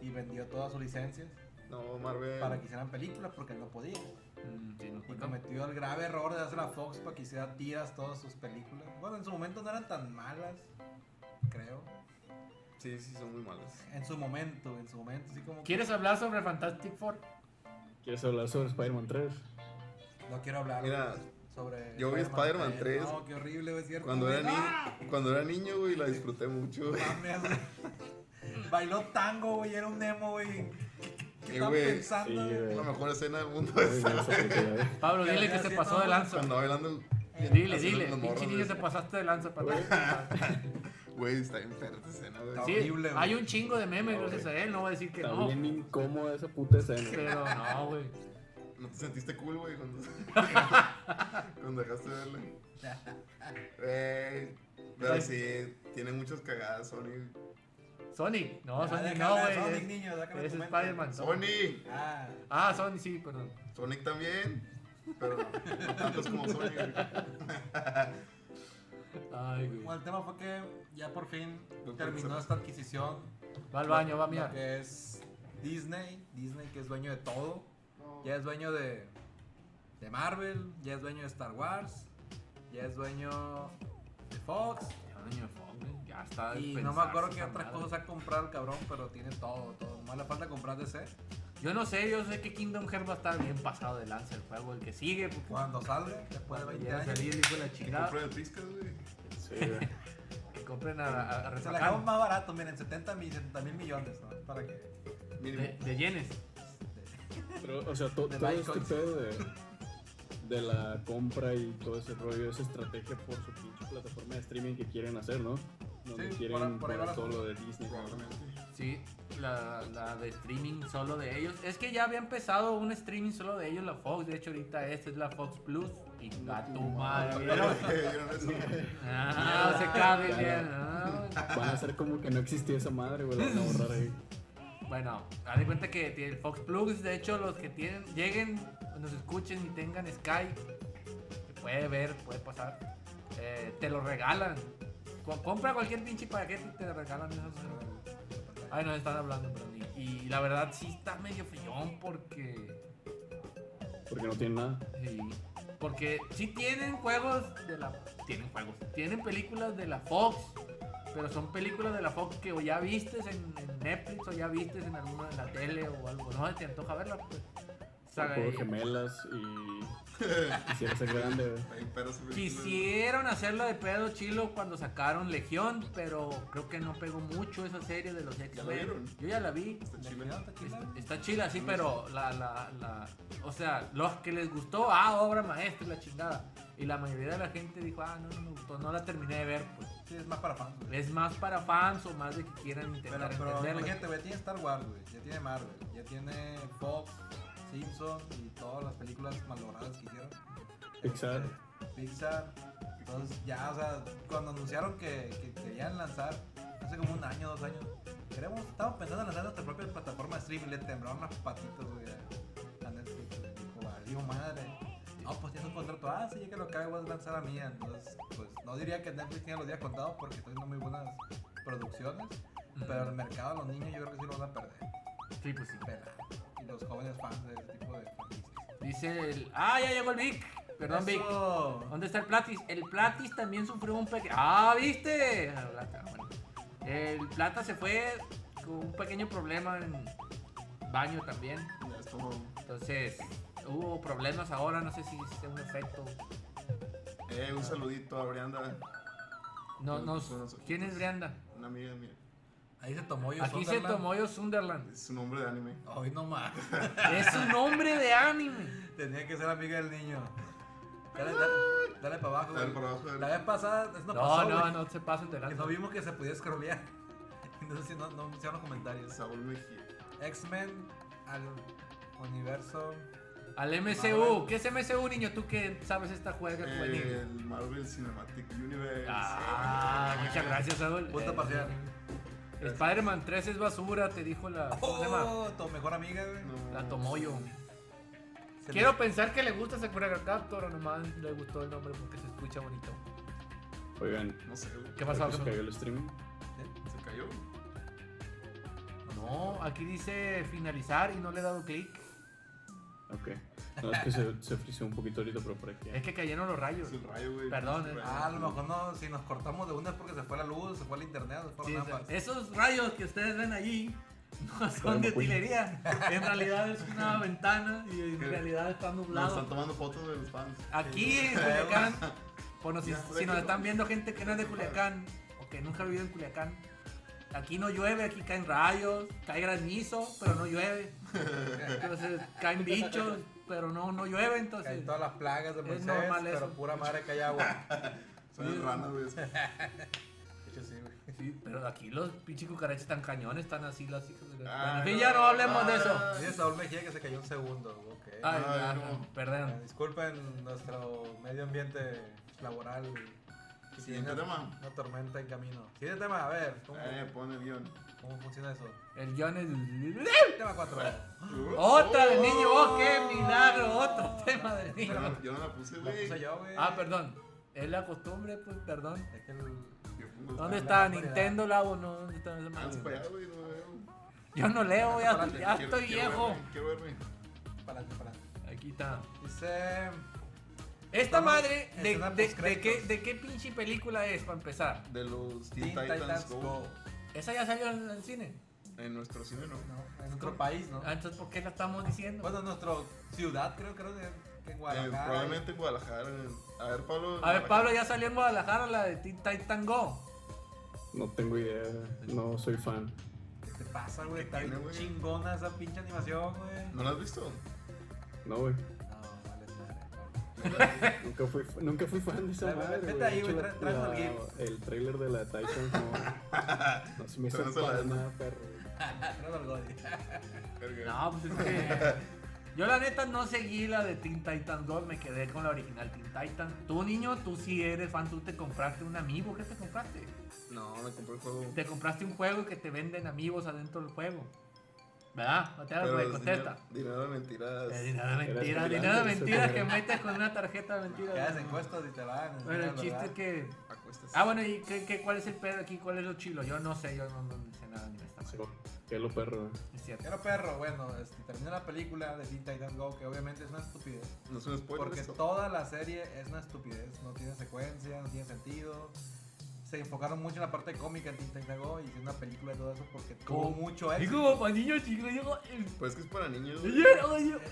y vendió todas sus licencias No, Marvel. para que hicieran películas porque no podía. Mm, sí, no, Y cometió el grave error de hacer a Fox para que hiciera tiras todas sus películas. Bueno, en su momento no eran tan malas, creo. Sí, sí, son muy malos. En su momento, en su momento, así como... que- ¿Quieres hablar sobre Fantastic Four? ¿Quieres hablar sobre Spider-Man 3? No quiero hablar Mira, sobre... yo vi Spider-Man 3. No, qué horrible, güey, es cierto. Cuando era, ¡Ah! niño, cuando era niño, güey, la disfruté mucho. güey. Mames, güey. Bailó tango, güey, era un emo, güey. ¿Qué, Eh, güey, pensando, sí, güey? La mejor escena del mundo eh. Pablo, dile que se pasó de lanza. Cuando bailando. Dile, Así dile. los Pinche niño te pasaste de lanza para Güey, está bien esa escena, güey. Está Sí, horrible, güey. hay un chingo de memes No, gracias a él, no voy a decir que Está no. bien incómoda esa puta escena. Pero no, güey. ¿No te sentiste cool, güey, cuando, cuando dejaste de pero sí, tiene muchas cagadas, Sony. Sonic, no, Ya, Sonic déjame no, güey. Sonic, es- niño, Es. Spider-Man. Sony. Ah, Ah, Sonic, sí, perdón. Sonic también. Pero no tantos como Sonic. güey. Ay, bueno, güey. el tema fue que ya por fin terminó esta adquisición. Va al baño, va a mirar. que es Disney, Disney que es dueño de todo. Ya es dueño de, de Marvel, ya es dueño de Star Wars, ya es dueño de Fox. Ya, niño, güey, Ya está. de Y no me acuerdo qué esa otras madre. cosas ha comprado el cabrón, pero tiene todo, todo. Más le falta comprar DC. Yo no sé, yo sé que Kingdom Hearts va a estar bien pasado de lanza el juego, el que sigue, porque Cuando salga, después de 20 ya años. salir, hijo de la chingada. Compré el Piscas, güey. Sí, güey. Que compren a, a, a Se la más barato, miren, 70 mil, 70 mil millones, ¿no? Para que. De, de yenes. Pero, o sea, to- todo este pedo de, de la compra y todo ese rollo es estrategia por su pinche plataforma de streaming que quieren hacer, ¿no? Donde Sí, quieren por- por todo lo de Disney. Sí, la, la de streaming solo de ellos. Es que ya había empezado un streaming solo de ellos, la Fox. De hecho, ahorita esta es la Fox Plus. Y a tu madre. ¿Vieron ¿Vieron eso? Ah, se cabe bien. ah. Van a hacer como que no existía esa madre, güey. Van a borrar ahí. Bueno, haz de cuenta que el Fox Plus, de hecho, los que tienen, lleguen, nos escuchen y tengan Sky, que puede ver, puede pasar, eh, te lo regalan. Co- compra cualquier pinche paquete y te regalan esos. Ay, nos están hablando, perdón. Y, y la verdad sí está medio feyón porque. Porque no tienen nada. Sí, porque sí tienen juegos de la. Tienen juegos. Tienen películas de la Fox. Pero son películas de la Fox que o ya vistes en, en Netflix o ya vistes en alguna de la tele o algo. No te antoja verla, pues. Eh, gemelas y quisiera ser grande. Quisieron hacerla de pedo chilo cuando sacaron Legión, pero creo que no pegó mucho esa serie de los ¿Ya la X-Men. vieron? Yo ya la vi. Está chila. Está, está chila, sí, pero la, la, la, o sea, los que les gustó, ah, obra maestra y la chingada. Y la mayoría de la gente dijo, ah, no, no me gustó, no la terminé de ver, pues. Sí, es más para fans, güey. Es más para fans o más de que quieran Pero, intentar pero imagínate, güey, tiene Star Wars, güey. Ya tiene Marvel, ya tiene Fox, Simpson y todas las películas malogradas que hicieron. Pixar. Pixar. Entonces, ya, o sea, cuando anunciaron que, que querían lanzar hace como un año, dos años, queremos, estábamos pensando en lanzar nuestra propia plataforma de streaming. Le temblaron las patitas, güey, a- Netflix. Dijo, valió madre. No, pues tienes un contrato. Ah, sí, ya que lo acabe, voy a lanzar a mía. Entonces, pues no diría que Netflix tiene los días contados porque está haciendo muy buenas producciones, pero el mercado de los niños yo creo que sí lo van a perder. Sí, pues sí. Pela. Y los jóvenes fans de este tipo de franquicias. Dice el. ¡Ah, ya llegó el Vic! Perdón, Vic. ¿Dónde está el Platis? El Platis también sufrió un pequeño. ¡Ah, viste! Ah. El Plata se fue con un pequeño problema en baño también. Entonces, hubo problemas ahora. No sé si es un efecto. Eh, un saludito a Brianda, No, no. ¿Quién es Brianda? una amiga mía. Ahí se tomó yo. Aquí se tomó yo Sunderland. Es su nombre de anime. Hoy no más. Es un nombre de anime. Tenía que ser amiga del niño. Dale, dale, dale para abajo. Dale para abajo, dale. La vez pasada, eso no, No, pasó, no, güey. no se pasen de Que no vimos que se podía scrollear. No sé si no, no hicieron los comentarios. Saúl Mejía. X-Men al universo. Al MCU. ¿Qué es MCU, niño? Tú que sabes esta juega juvenil. El Marvel Cinematic Universe. Ah, muchas gracias, Saúl. Punto Eh, parcial. Spider-Man 3 es basura, te dijo la. ¿Cómo se llama? Oh, tu mejor amiga, güey. No. La Tomoyo. Se Quiero le- pensar que le gusta Sakura Captor o nomás le gustó el nombre porque se escucha bonito. Oigan, No sé, güey. ¿Qué pasó? ¿se cayó el stream? Se cayó. No, aquí dice finalizar y no le he dado clic. Ok. No, es que se, se frició un poquito ahorita, pero por aquí. Es que cayeron los rayos. Es el rayo, güey. Perdón, Es el eh. rayo. Ah, a lo mejor no, si nos cortamos de una es porque se fue la luz, se fue el internet, se Sí, fueron ambas. esos rayos que ustedes ven allí no son de utilería. En realidad es una ventana y en realidad está Nos nublado. están tomando fotos de los fans. Aquí en Culiacán, bueno, si, si nos están viendo gente que no es de Culiacán o que nunca ha vivido en Culiacán, aquí no llueve, aquí caen rayos, cae granizo, pero no llueve. Entonces caen bichos, pero no, no llueve, Caen entonces. todas las plagas de Es Moisés, normal pero eso. pura madre que hay agua. Son ranas, güey. De hecho, sí, güey. Sí, pero aquí los pinches cucarachas están cañones, están así las hijas de la... Ah, Bueno, en fin, ya no hablemos de eso. Dice Saúl Mejía que se cayó un segundo, ok. Ay, Ay, ah, no. perdón. Eh, Disculpen nuestro medio ambiente laboral. Siguiente tema. Una tormenta en camino. Siguiente tema, a ver, ¿cómo, Eh, pon el guion. cómo funciona eso? El John es... Tema 4. Otra del niño, oh, qué milagro, otro tema del Yo niño. no, yo no la puse, güey. puse yo, güey. Ah, perdón. Es la costumbre, pues, perdón. Es que el... ¿Dónde está la Nintendo Labo? No, ¿dónde está Ah, para allá, güey, no veo. Yo no leo, ya, ya estoy quiero viejo. verme, Quiero verme. Para adelante, para adelante. Aquí está. Dice... Esta madre, en de, de, de, qué, ¿de qué pinche película es, para empezar? De los Teen Teen Titans, Go. ¿Esa ya salió en el cine? En nuestro cine, ¿no? No, en nuestro país, ¿no? Ah, entonces, ¿por qué la estamos diciendo? Bueno, en nuestra ciudad, creo, creo que en Eh, Guadalajara. probablemente en Guadalajara. A ver, Pablo. A ver, Pablo, ya salió en Guadalajara la de Teen Titan Go. No tengo idea. No soy fan. ¿Qué te pasa, güey? Está bien chingona esa pinche animación, güey. ¿No la has visto? No, güey. Nunca fui, nunca fui fan de esa Vete madre. ahí, De güey, el trailer de la Titan no, no se me hizo nada, perro. No, pues es que. Yo, la neta, no seguí la de Teen Titan Go. Me quedé con la original Teen Titan. Tú, niño, tú sí eres fan. Tú te compraste un amigo. ¿Qué te compraste? No, me compré el juego. Te compraste un juego que te venden amigos adentro del juego. ¿Verdad? No te hagas, güey, es contesta. dinero, de mentiras. Eh, Dinero de mentiras, dinero de mentiras que metes con una tarjeta de Que haces mentiras. encuestas y te van. Bueno, el ¿verdad? chiste es que. Acuéstate. Ah, bueno, ¿y qué, qué, cuál es el pedo aquí? ¿Cuál es lo chilo? Yo no sé, yo no, no sé nada ni de esta Sí, madre. que lo perro. Es cierto. Pero perro, bueno, este, termina la película de Teen Titans Go, que obviamente es una estupidez. No es un spoiler Porque esto. toda la serie es una estupidez, no tiene secuencia, no tiene sentido. Se enfocaron mucho en la parte cómica de Teen Titans Go y hicieron una película y todo eso porque tuvo mucho Es éxito. como para niños chicos, yo. Pues es que es para niños. güey.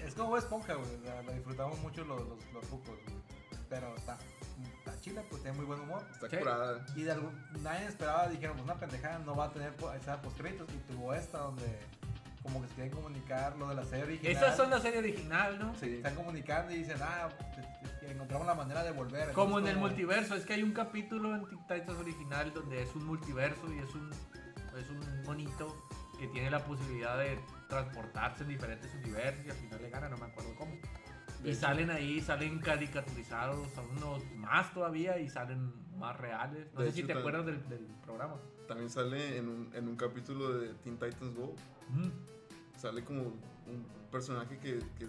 Es como Bob Esponja, güey. O sea, lo disfrutamos mucho los, los, los cucos, güey. Pero está, está chila, pues tiene muy buen humor. Está Sí. curada. Y de algún, nadie esperaba, dijeron, pues una pendejada no va a tener po- escena post créditos y tuvo esta donde como que se quieren comunicar lo de la serie original. Esas son la serie original, ¿no? Se están comunicando y dicen, ah, pues, que encontramos la manera de volver. Como en el multiverso, es que hay un capítulo en Teen Titans original donde es un multiverso y es un, es un monito que tiene la posibilidad de transportarse en diferentes universos y al final le gana, no me acuerdo cómo. De Y hecho. salen ahí, salen caricaturizados, unos más todavía y salen más reales. No De sé si hecho, te tan- acuerdas del, del programa. También sale en un, en un capítulo de Teen Titans Go. Mm. Sale como un personaje que, que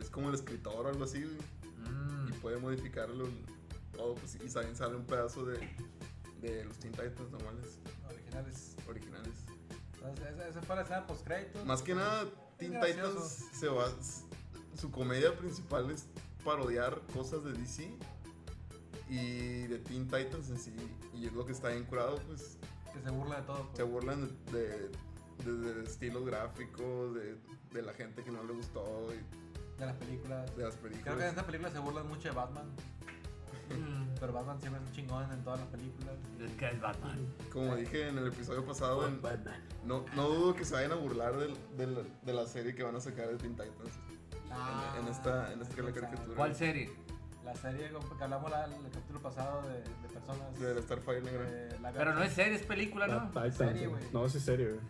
es, como el escritor o algo así. Mm. Y puede modificarlo todo. Pues, y también sale un pedazo de, de los Teen Titans normales. originales. originales. Entonces, esa, fue la escena post créditos. Más que nada, Teen. Titans se va. Su comedia principal es parodiar cosas de DC y de Teen Titans en sí. Y es lo que está bien curado, pues Que se burla de todo. pues. se burlan de, de, de- de estilos gráficos, de, de la gente que no le gustó y De las películas. de las Creo que en películas. esta película se burlan mucho de Batman. Mm, Pero Batman siempre es un chingón en todas las películas. Es que es Batman. Como dije en el episodio pasado, en- Batman. no, no dudo que se vayan a burlar del- del- de la serie que van a sacar de Teen Titans. Ah, en esta- en esta caricatura. ¿Cuál serie? La serie que hablamos la- el capítulo pasado de, de personas. De la Starfire negra. la- Pero no es serie, es película, La ¿no? Titans, Serie, güey. güey. No, sí es serio, güey.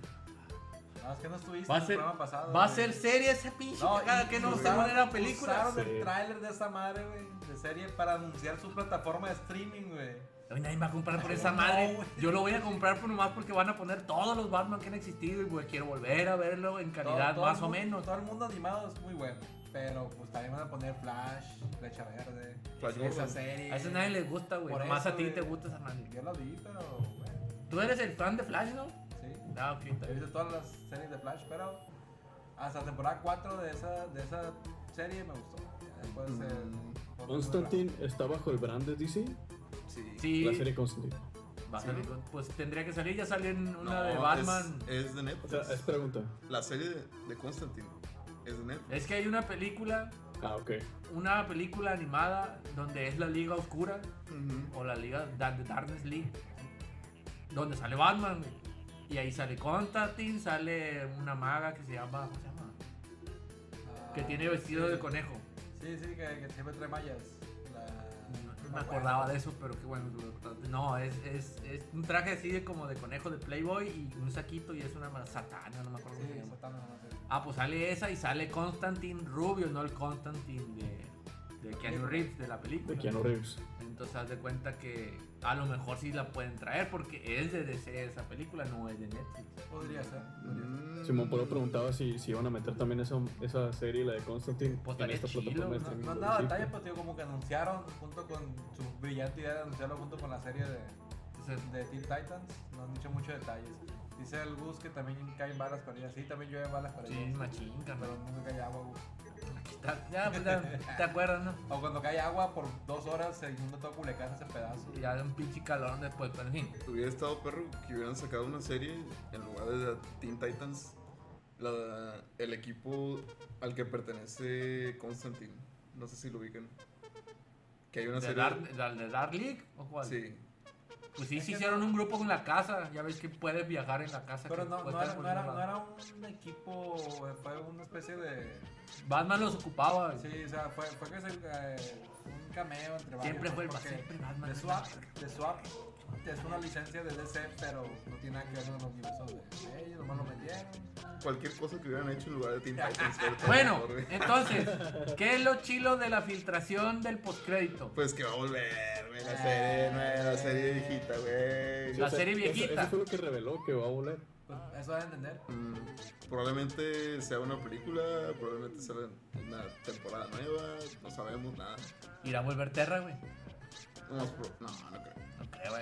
No, es que no estuviste Va a en el ser, programa pasado. va a ser serie esa pinche No, cagada que no se usaron- era película. Usaron Sí. el tráiler de esa madre, güey, de serie para anunciar su plataforma de streaming, güey. Hoy nadie va a comprar por esa madre. Yo lo voy a comprar por nomás porque van a poner todos los Batman que han existido y güey, quiero volver a verlo en calidad Todo- todo más o menos. Todo el mundo animado es muy bueno. Pero pues también van a poner Flash, Flecha Verde, Flash esa Gordon. serie. A eso nadie les gusta, güey. Por Nomás a ti te gusta esa madre. Yo la vi, pero bueno, Tú eres el fan de Flash, ¿no? Ah, ok. está He visto todas las series de Flash, pero hasta la temporada 4 de esa, de esa serie me gustó. Después Mm. el- por- Constantine está bajo el brand de DC. Sí. Sí, La serie Constantine. va a Sí. salir con- pues tendría que salir. Ya salió en una No, de es- Batman. Es, de O Netflix. sea, es pregunta. La serie de, de Constantine es de Netflix. Es que hay una película, Ah, ok. una película animada donde es la Liga Oscura Ujú. o la Liga de Darkness League, donde sale Batman, güey. Y ahí sale Constantine, sale una maga que se llama, ¿cómo se llama? Ah, Que tiene vestido sí. de conejo. Sí, sí, que, que siempre trae mallas. La... No me acordaba de eso, pero qué bueno. No, es, es, es un traje así de como de conejo de Playboy y un saquito y es una satana, no me acuerdo cómo se Sí, llama. Satana, no sé. Ah, pues sale esa y sale Constantine Rubio, no el Constantine de, de Keanu Reeves de la película. De Keanu Reeves. Entonces haz de cuenta que a lo mejor sí la pueden traer porque es de DC esa película, no es de Netflix. Podría ser. Mm. Simón Polo preguntaba si, si iban a meter también esa, esa serie, la de Constantine, Pues en esta plataforma ¿no? No DC. detalles, pero tío, como que anunciaron junto con su brillante idea de anunciarlo junto con la serie de, Entonces, de Teen Titans. No han dicho muchos detalles. Dice el Gus que también caen balas para ella. Sí, también llueve balas para sí, ella. machín, Pero nunca cae agua, Gus. Aquí está. Ya, pues ya, ¿te acuerdas, no? O cuando cae agua por dos horas se inunda todo Culiacán ese pedazo. Y ya de un pinche calorón después, pero en fin. Hubiera estado perro que hubieran sacado una serie en lugar de Teen Titans. La, el equipo al que pertenece Constantine. No sé si lo ubican. Que hay una ¿De serie. Dark, la de Dark League o cuál? Sí. Pues sí, sí hicieron no- un grupo con la casa. Ya ves que puedes viajar en la casa. Pero no, no, era, no, era, no era un equipo, fue una especie de... Batman los ocupaba. Sí, o sea, fue, fue que se, eh, un cameo entre varios. Siempre fue el siempre Batman. The Swap, The Swap es una licencia de DC, pero no tiene nada que ver con los universos de ellos, nomás lo metieron. Cualquier cosa que hubieran hecho en lugar de Teen Titans. Bueno, güey. entonces, ¿qué es lo chilo de la filtración del postcrédito? Pues que va a volver, güey. La serie nueva, la serie viejita, güey. La o sea, serie eso- viejita. Eso, fue lo que reveló que va a volver. Pues eso va a entender. Mm, probablemente sea una película, probablemente sea una temporada nueva, no sabemos nada. ¿Irá a volver Terra, güey? No, no creo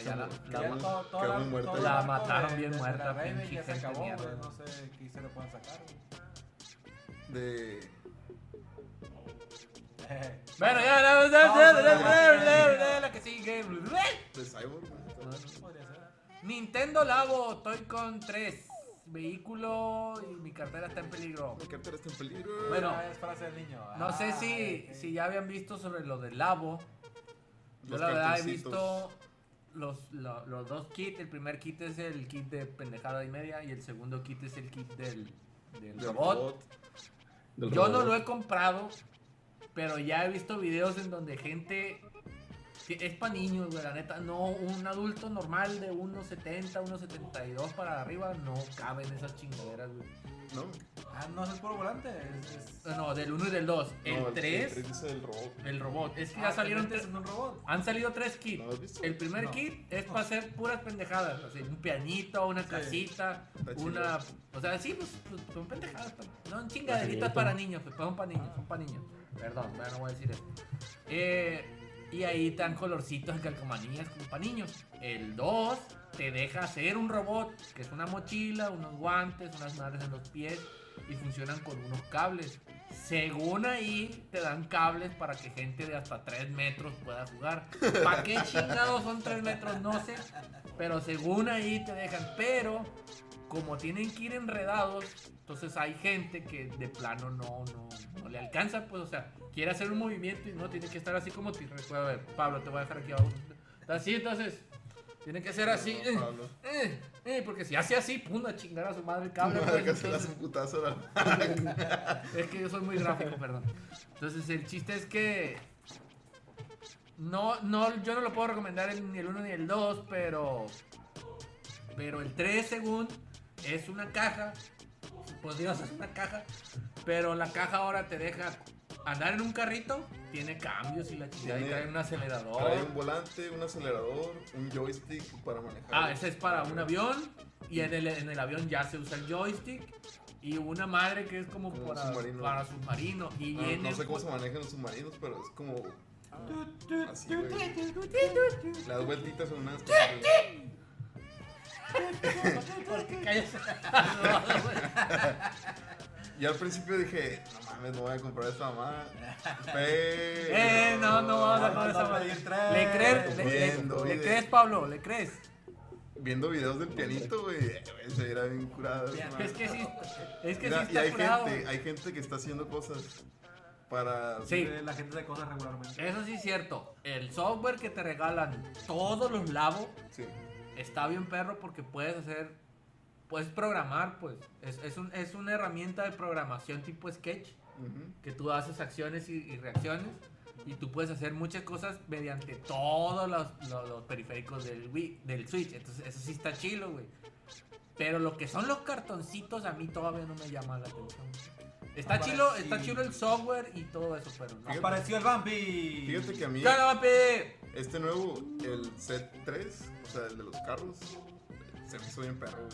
ya la, mataron bien muerta, de ya se acabó, güey, no sé qué se le puedan sacar. De... Bueno, ya, ya, ya, la que sigue. De Cyborg, Nintendo Labo, estoy con 3 vehículo y mi cartera está en peligro. Mi cartera está en peligro. Bueno, ah, es frase del niño. No sé ah, si, si ya habían visto sobre lo del Labo. Yo la verdad he visto los, lo- los dos kits. El primer kit es el kit de pendejada y media y el segundo kit es el kit del, del Del robot. Del Yo no lo he comprado, pero ya he visto videos en donde gente... Es para niños, güey, la neta. No, un adulto normal de 1.70, 1.72 para arriba no cabe en esas chingaderas, güey. No, Ah, no, es puro volante. Es, es... No, del 1 y del 2. El no, 3, El 3 dice el robot. el robot. Es que Ah, ya ¿te salieron tres. en un robot. Han salido tres kits. ¿No lo has visto? El primer No. kit es para hacer puras pendejadas. Así, un pianito, una Sí. casita, Está chido. una. O sea, sí, pues, pues, son pendejadas. No, chingaderitas para niños, pues son para niños, son para niños. Perdón, ya no voy a decir eso. Eh, Y ahí dan colorcitos de calcomanías como para niños. El 2 te deja hacer un robot, que es una mochila, unos guantes, unas madres en los pies y funcionan con unos cables. Según ahí te dan cables para que gente de hasta 3 metros pueda jugar. ¿Para qué chingados son 3 metros? No sé. Pero según ahí te dejan. Pero como tienen que ir enredados, entonces hay gente que de plano no, no, no le alcanza, pues, o sea, quiere hacer un movimiento y no tiene que estar así como te recuerdo. A ver, Pablo, te voy a dejar aquí abajo. Así, entonces, tiene que ser así. eh, Pablo. eh, eh, porque si hace así, pum, a chingar a su madre el cable. Madre, pues, que entonces- un putazo la- es que yo soy muy gráfico, perdón. Entonces el chiste es que no, no, yo no lo puedo recomendar en ni el 1 ni el 2, pero pero el 3 según es una caja, pues Dios es una caja, pero la caja ahora te deja andar en un carrito, tiene cambios y la chingada y Tiene- trae un acelerador. Trae un volante, un acelerador, un joystick para manejar. Ah, ese es para un avión. Y en el, en el avión ya se usa el joystick. Y una madre que es como un para submarino. para submarino. Y No, viene. no sé cómo se manejan los submarinos, pero es como. Así. Las vueltitas son unas Yo al principio dije, no mames, no voy a comprar esta mamá. Pero. Eh, no, no vamos a no esa tres. ¿Le crees? ¿Le, le- crees, Pablo? ¿Le crees? Viendo videos del pianito, güey. eh, Se era bien curado. Es que sí. Es que Mira, sí y hay curado. gente, hay gente que está haciendo cosas para. Sí. La gente de cosas regularmente. Eso sí es cierto. El software que te regalan todos los labos Sí. Está bien perro porque puedes hacer, puedes programar, pues. Es, es, un- es una herramienta de programación tipo sketch que tú haces acciones y, y reacciones y tú puedes hacer muchas cosas mediante todos los, los- los periféricos del, Wii, del Switch. Entonces eso sí está chilo, güey. Pero lo que son los cartoncitos a mí todavía no me llama la atención. Está Aparecí. chilo, está chilo el software y todo eso, pero no. Apareció el Bambi. Fíjate que a mí. ¡Ya no, papi! Este nuevo, el set 3, o sea, el de los carros, se me hizo bien perro.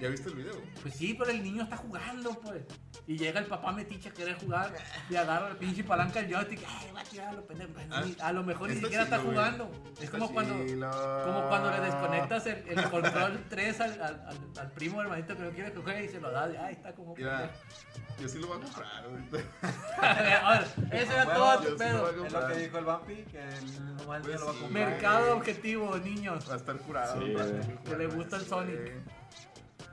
¿Ya viste el video? Pues sí, pero el niño está jugando, pues. Y llega el papá metiche a querer jugar y agarra la pinche palanca del joystick. Ay, va a tirarlo, pendejo. Pues, Ah, ni- a lo mejor ni está siquiera está chilo, güey. jugando. Es como cuando, como cuando le desconectas el, el control 3 al, al, al, al primo hermanito que no quiere que juegue y se lo da. Ay, está como. Mira, yo sí lo voy a comprar, güey. Ahora, Ese era Bueno, todo tu sí pedo. a Es lo que dijo el Bampi, que el Pues lo va a sí. comprar. Mercado objetivo, niños. Va a estar curado. Sí, a Que le gusta el Sonic.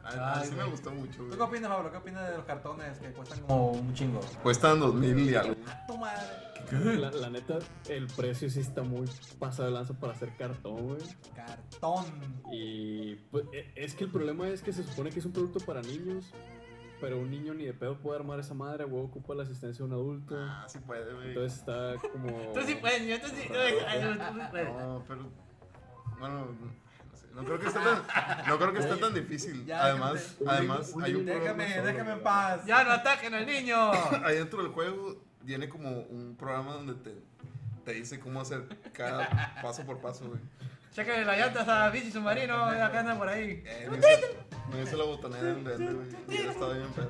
A, a mí Ay, sí me gustó mucho, ¿Tú güey. qué opinas, Pablo? ¿Qué opinas de los cartones que cuestan como un chingo? Cuestan 2000 y algo. Tu madre. La, la neta, el precio sí está muy pasado de lanza para hacer cartón, güey. Cartón. Y pues, e- es que el problema es que se supone que es un producto para niños, pero un niño ni de pedo puede armar esa madre, güey, ocupa la asistencia de un adulto. Ah, sí puede, güey. Entonces está como... Tú sí puedes, niño, tú sí. Tú. No, pero. Bueno, no creo que esté tan, no creo que esté tan difícil. Ya, además, déjate. además Un hay un Déjame, programa déjame en paz. Ya no ataquen al niño. Ahí dentro del juego viene como un programa donde te, te dice cómo hacer cada paso por paso, güey. Chécale las llantas a bici submarino, acá anda por ahí. Eh, me hice, me hice la botonera del verde, güey. Y hubiera estado bien perro.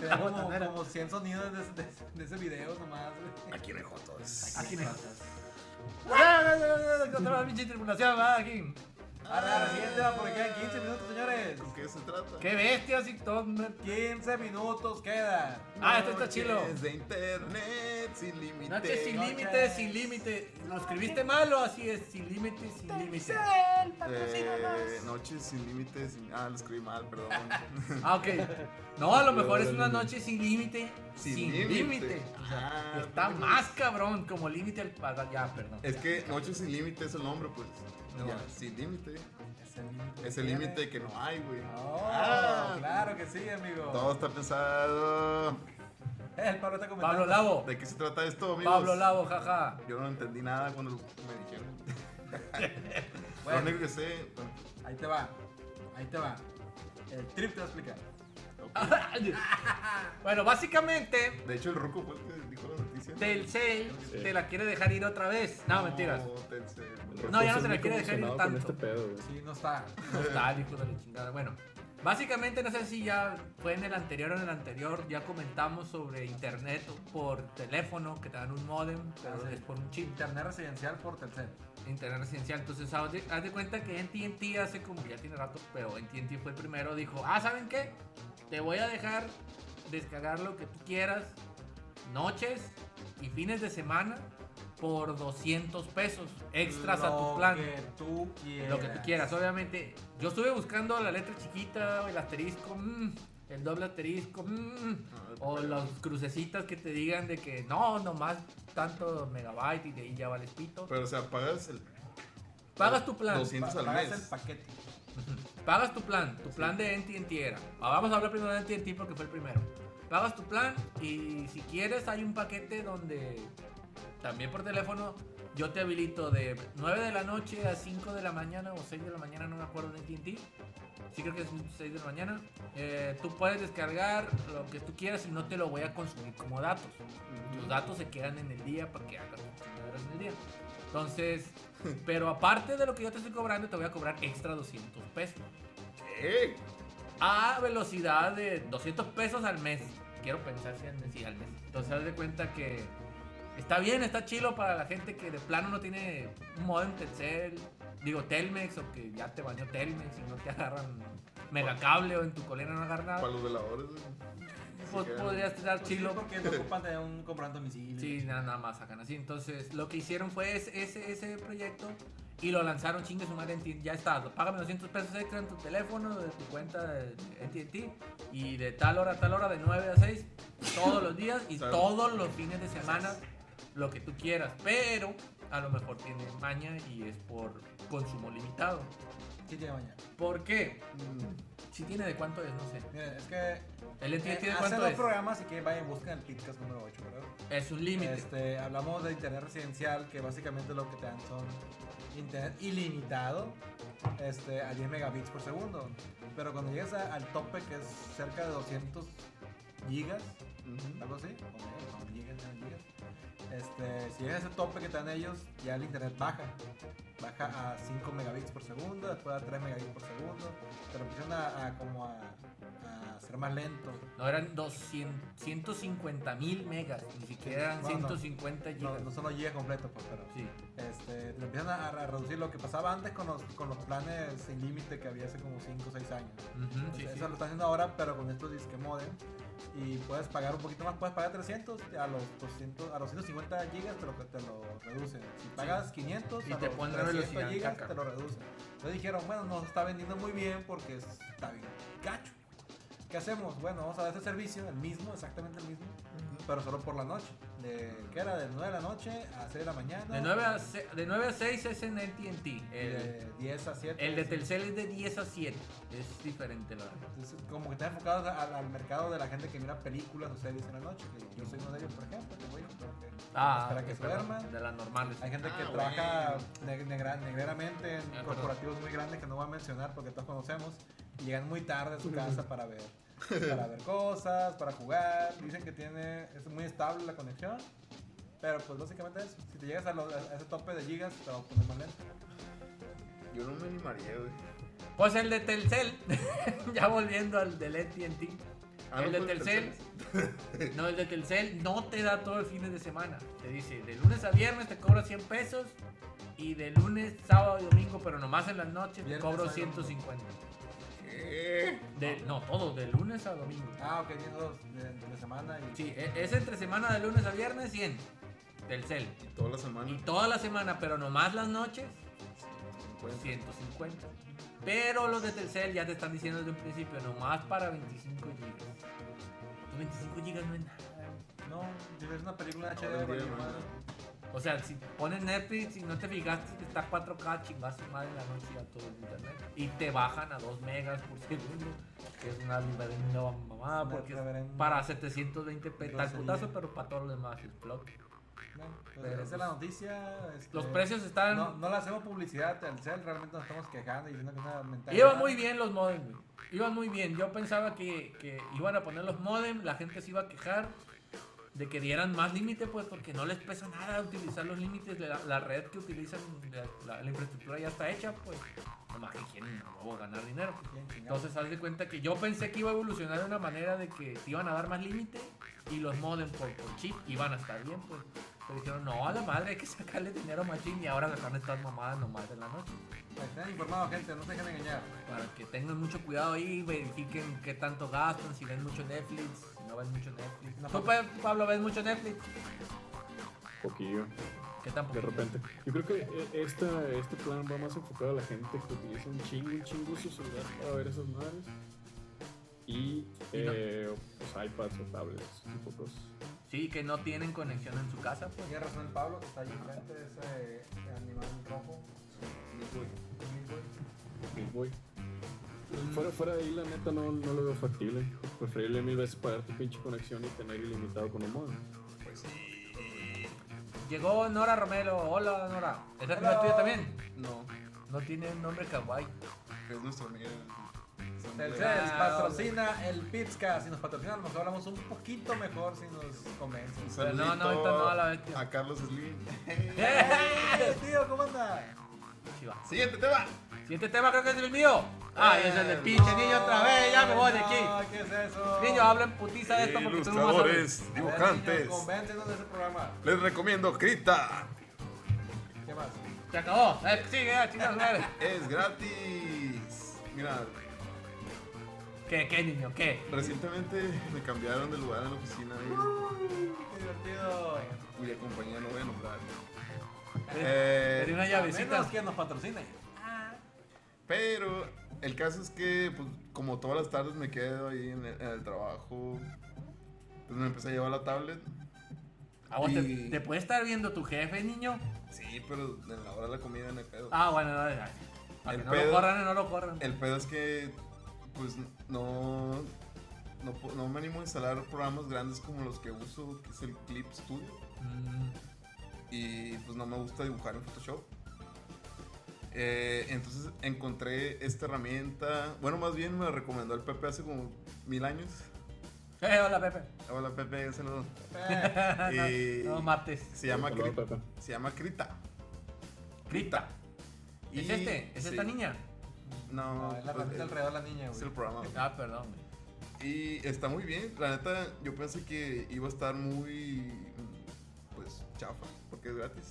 Te, da como, como 100 sonidos de, de- de ese video nomás, güey. Aquí en el Jotos. Aquí me Contra la pinche tripulación, va aquí. Ahora, la siguiente va porque quedan 15 minutos, señores. ¿Con qué se trata? Qué bestias y todo. 15 minutos quedan. Ah, este está chilo. Noches de internet sin límite. Noche sin Noche. límite, sin límite. ¿Lo escribiste mal o así es? Sin límite, sin límite. Eh, noches sin límite. Sin... Ah, lo escribí mal, perdón. Ah, ok. No, a lo mejor es una noche sin límite, Sin sin límite. Ah, está más cabrón como límite al. ah, Ya, perdón. Es que Noches sin límite es el nombre, pues. No. Ya, sin límite. Es el límite. Que no hay, güey. Oh, Ah, claro que sí, amigo. Todo está pensado. El Pablo está comentando. Pablo Lavo. ¿De qué se trata esto, amigos? Pablo Lavo, jaja. Yo no entendí nada cuando me dijeron. Bueno. Lo único que sé. bueno, Ahí te va. Ahí te va. El trip te va a explicar. bueno, básicamente, De hecho, el Ruco fue el que dijo Telcel te la quiere dejar ir otra vez. No, mentiras. No, Telcel. No, ya no se la quiere dejar ir tanto. Con este pedo. Sí, no está. No está, hijo de la chingada. Bueno, Básicamente, no sé si ya fue en el anterior o en el anterior, ya comentamos sobre internet por teléfono, que te dan un modem, pero sí. es por un chip. Internet residencial por Telcel. Internet residencial. Entonces, haz de, haz de cuenta que NTT hace como ya tiene rato, pero NTT fue el primero. Dijo: Ah, ¿saben qué? Te voy a dejar descargar lo que tú quieras, noches y fines de semana, por 200 pesos extras a tu Lo plan. que tú quieras. Lo que tú quieras, obviamente. Yo estuve buscando la letra chiquita, el asterisco, mm, el doble asterisco, mm, o las crucecitas que te digan de que no, nomás tanto megabyte y de ahí ya vales pito. Pero, o sea, pagas el. Pagas tu plan. 200 al Pagas mes. el paquete. Pagas tu plan, tu plan de NTT era. Ah, Vamos a hablar primero de NTT porque fue el primero. Pagas tu plan y si quieres hay un paquete donde también por teléfono yo te habilito de 9 de la noche a 5 de la mañana o 6 de la mañana, no me acuerdo de NTT. Sí creo que es 6 de la mañana. Eh, tú puedes descargar lo que tú quieras y no te lo voy a consumir como datos. Tus datos se quedan en el día para que hagas chingaderas en el día. Entonces, pero aparte de lo que yo te estoy cobrando, te voy a cobrar extra 200 pesos ¿Qué? A velocidad de 200 pesos al mes. Quiero pensar si al mes, sí, al mes. Entonces, haz de cuenta que está bien, está chilo para la gente que de plano no tiene un modem Telcel, digo Telmex, o que ya te bañó Telmex y no te agarran megacable o en tu colera no agarran nada. Para los veladores. Pues podrías estar Pues sí, chilo. porque te ocupan de un comprando domicilio. Sí, nada, nada más sacan así. Entonces, lo que hicieron fue ese, ese, proyecto y lo lanzaron chingue su madre en ti- Ya está, págame 200 pesos extra en tu teléfono, de tu cuenta de NTT y de tal hora a tal hora, de 9 a 6, todos los días y todos los fines de semana, lo que tú quieras. Pero a lo mejor tiene maña y es por consumo limitado. ¿Qué tiene mañana? ¿Por qué? Mm, Si tiene de cuánto es, no sé. Miren, es que El eh, de hace cuánto dos es. programas y que vayan busquen el podcast número 8, ¿verdad? Es un límite. Este, hablamos de internet residencial, que básicamente lo que te dan son internet ilimitado este, a 10 megabits por segundo. Pero cuando llegas a- al tope, que es cerca de 200 gigas, algo así, o menos, no, gigas, gigas. Este, si llegas a ese tope que te dan ellos, ya el internet baja. Baja a 5 megabits por segundo, después a 3 megabits por segundo. Pero empiezan a, a como a, a ser más lento. No, eran 200, 150 mil megas, ni siquiera eran No, no. 150 No, gigas. no son los gigas completos, pues, pero... Sí. Este, te empiezan a, a reducir lo que pasaba antes con los, con los planes sin límite que había hace como 5 o 6 años. O sí, sea, sí. Eso lo están haciendo ahora, pero con estos disque modem. Y puedes pagar un poquito más, puedes pagar 300, a los 200, a los 150 gigas te lo, te lo reducen. Si pagas 500, Y a te los ponen la 300 velocidad gigas caca. te lo reducen. Entonces dijeron, bueno, nos está vendiendo muy bien porque está bien gacho. ¿Qué hacemos? Bueno, vamos a dar este servicio, el mismo, exactamente el mismo, pero solo por la noche. De, ¿Qué era? De 9 de la noche a 6 de la mañana. De 9, a, se- de 9 a 6 es en AT&T. El, de 10 a 7. el de. Telcel es de 10 a 7. Es diferente, la verdad. Entonces, como que están enfocados al, al mercado de la gente que mira películas o series en la noche. que yo soy uno de ellos, por ejemplo, tengo hijos, tengo que Ah, esperar que se duerman. De las normales. Hay gente que Ah, trabaja neg- negra- negreramente en Ah, perdón. corporativos muy grandes que no voy a mencionar porque todos conocemos y llegan muy tarde a su casa para ver para ver cosas, para jugar. Dicen que tiene es muy estable la conexión. Pero pues básicamente eso. Si te llegas a, los- a ese tope de gigas, te va a poner más lento. Yo no me animaría, güey. Pues el de Telcel, ya volviendo al del AT&T. Ah, el ¿no de el Telcel, no, el de Telcel no te da todo el fin de semana. Te dice, de lunes a viernes te cobro 100 pesos y de lunes, sábado y domingo, pero nomás en las noches te cobro sábado y domingo. 150. ¿Qué? De, no, todo, de lunes a domingo. Ah, ok, tienes dos de, de semana y Sí, e- es entre semana de lunes a viernes 100. Telcel. Y toda la semana. Y toda la semana, pero nomás las noches, Pues, 150. Pero los de Telcel ya te están diciendo desde un principio, nomás para 25 gigas. Los 25 gigas no es nada. No, si ves una película HD, O sea, si pones Netflix y no te fijaste que está 4K, chingas su madre en la noche a todo el internet. Y te bajan a 2 megas por segundo, que es una reverenda mamada, porque es para 720p tal putazo, pero para todos los demás explota. Pues Pero, esa es la noticia. este, Los precios están... No, no le hacemos publicidad a Telcel, realmente nos estamos quejando y diciendo que es una mentalidad. Iban muy bien los modems. Iban muy bien. Yo pensaba que, que iban a poner los modems, la gente se iba a quejar. De que dieran más límite, pues porque no les pesa nada utilizar los límites la, la red que utilizan, la, la- la infraestructura ya está hecha, pues nomás que quieren a ganar dinero. Chingado. Entonces, haz de cuenta que yo pensé que iba a evolucionar de una manera de que te iban a dar más límite y los modem por, por chip iban a estar bien, pues. Pero dijeron, no, a la madre, hay que sacarle dinero a Machine y ahora sacan estas mamadas nomás de la noche. Que estén informados, gente, no se dejen engañar. Para que tengan mucho cuidado ahí, verifiquen qué tanto gastan, si ven mucho Netflix, si no ven mucho Netflix. No, ¿Tú, Pa- Pablo, ves mucho Netflix? Poquillo, ¿Qué tan de poquito? repente. Yo creo que eh, esta, este plan va más enfocado a la gente que utiliza un chingo, un chingo su celular para ver esas madres. Y, Y no- eh, pues iPads o tablets, tipo cosas. Sí, que no tienen conexión en su casa, pues. Tiene razón el Pablo, que está ahí enfrente de ese animal rojo. Milboy. Big Boy. Fuera, fuera de ahí, la neta, no, no lo veo factible. Preferible mil veces pagar tu pinche conexión y tener ilimitado con un modem. Llegó Nora Romero. Hola, Nora. ¿Esa es la tuya también? No, No tiene nombre kawaii. es nuestro amigo. Son de- Telcel patrocina el Pizca. Si nos patrocinan, mejor hablamos un poquito mejor si nos convencen. No, no, ahorita no, a la vez, tío. A Carlos Slim. ¡Eh, tío! ¿Cómo anda? Siguiente tema. Siguiente tema creo que es el mío. Ah, y es el del pinche niño otra vez. Ya me voy de aquí. No, ¿qué es eso? Niño, habla en putiza de esto porque tú no vas a ver. Ilustradores, A ver, dibujantes. niño, Convéncenos de ese programa. Les recomiendo Krita. ¿Qué más? Se acabó. Eh, sigue, ya, chingas madre. Es gratis. Mira, ¿Qué, qué, niño? ¿Qué? recientemente me cambiaron de lugar en la oficina Qué divertido. cuya compañía no voy a nombrar. Tenía Eh, una A llavecita. menos que nos patrocine. pero el caso es que, pues, como todas las tardes me quedo ahí en el, en el trabajo, pues me empecé a llevar la tablet. ¿A vos te, Y- te puede estar viendo tu jefe, niño? Sí, pero en la hora de la comida no hay pedo. Ah, bueno, no. Para El no lo pedo- corran, no lo corran. El pedo es que, pues, no, no, no me animo a instalar programas grandes como los que uso, que es el Clip Studio. Mm, Y pues no me gusta dibujar en Photoshop. Eh, entonces encontré esta herramienta. Bueno, más bien me la recomendó el Pepe hace como mil años. Eh, hola, Pepe. Hola Pepe, un saludo. Eh, Y No mates. se llama, Saludos, Cri- Pepe. se llama Krita. Grita. ¿Es Y- este? ¿Es sí. esta niña? No, No, es la pues, herramienta es- alrededor de la niña, es güey. el programa. Ah, perdón. güey. Y está muy bien. La neta, yo pensé que iba a estar muy. Pues chafa, porque es gratis.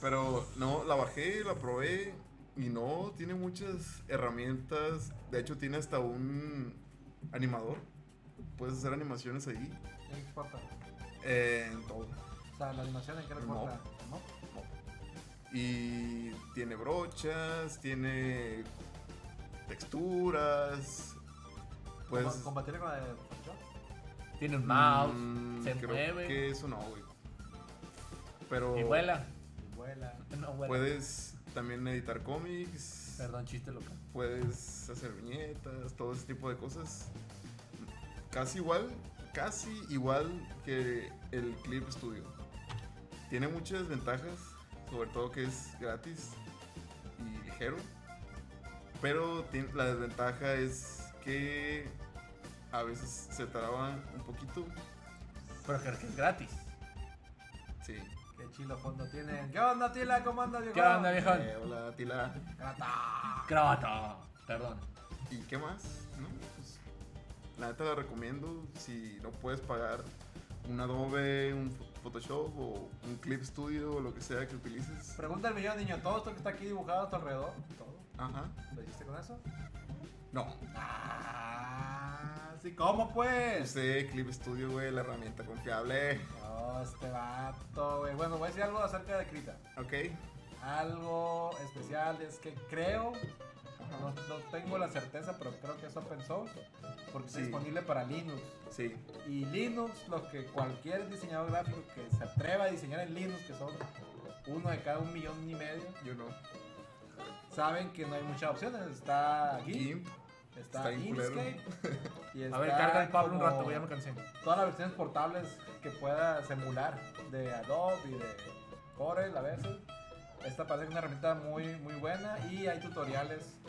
Pero no, la bajé, la probé. Y no, tiene muchas herramientas. De hecho, tiene hasta un animador. Puedes hacer animaciones ahí. ¿Qué le importa? eh, en todo. O sea, la animación en qué le No. ¿No? Y tiene brochas, tiene texturas. Pues. ¿Com- ¿Compatible con la de Photoshop? Tiene un mouse, mm, se creo mueve que eso no, güey. Pero. y vuela. Y vuela. No vuela. Puedes también editar cómics. Perdón, chiste local. Puedes hacer viñetas, todo ese tipo de cosas. Casi igual, casi igual que el Clip Studio. Tiene muchas ventajas, sobre todo que es gratis y ligero. Pero la desventaja es que a veces se traba un poquito. Pero creo que es gratis. Sí. Qué chilo fondo tienen. ¿Qué onda, Tila? ¿Cómo andas, viejo? ¿Qué onda, viejón? Eh, hola, Tila. Grata. Crota. Perdón. ¿Y qué más? No, pues, la neta la recomiendo si no puedes pagar un Adobe, un Photoshop o un Clip Studio o lo que sea que utilices. Pregunta el millón, niño. ¿Todo esto que está aquí dibujado a tu alrededor? ¿Todo? Ajá. ¿Lo hiciste con eso? No. Ah, sí, ¿cómo pues? Usé Clip Studio, güey, la herramienta confiable. No, este vato, güey. Bueno, voy a decir algo acerca de Krita. Ok. Algo especial es que creo, no, no tengo la certeza, pero creo que es open source, porque Sí. disponible para Linux. Sí. Y Linux, lo que cualquier diseñador gráfico que se atreva a diseñar en Linux, que son uno de cada un millón y medio, Yo no. saben que no hay muchas opciones. Está GIMP. Está, está. Inkscape. y A ver, está carga el Pablo un rato, ya me cansé. Todas las versiones portables que pueda emular de Adobe y de Corel a veces. Esta parece una herramienta muy, muy buena y hay tutoriales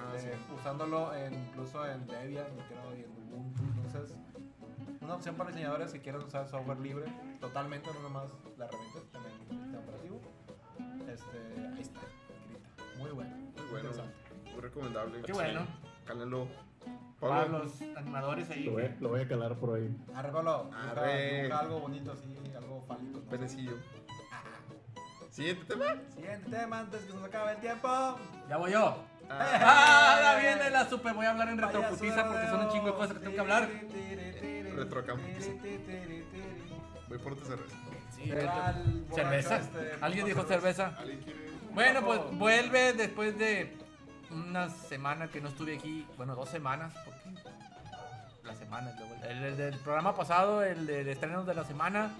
Ah, de- sí. usándolo en- incluso en Debian y creo y en Ubuntu. Entonces, una opción para diseñadores que quieran usar software libre totalmente, no nomás la herramienta, también el sistema operativo. Este, ahí está, escrita. Muy bueno. Muy bueno. Interesante. Muy recomendable. Qué bueno. Cálenlo. Para Pablo. los animadores ahí. Lo voy, a- lo voy a calar por ahí. Arre, Pablo, dibuja, Arre. dibuja algo bonito así, algo fálico. ¿no? Penecillo. Siguiente tema. Siguiente tema antes que se nos acabe el tiempo. Ya voy yo. Ah, Ah, ahora viene la super. Voy a hablar en retroputiza porque son un chingo de cosas que tengo que hablar. Retrocampo. voy por tu cerveza. Sí, borracho cerveza. este, ¿Alguien dijo cerveza? ¿Alguien quiere? Bueno, pues vuelve después de una semana que no estuve aquí. Bueno, dos semanas. porque La semana. El, el del programa pasado, el de estrenos de la semana.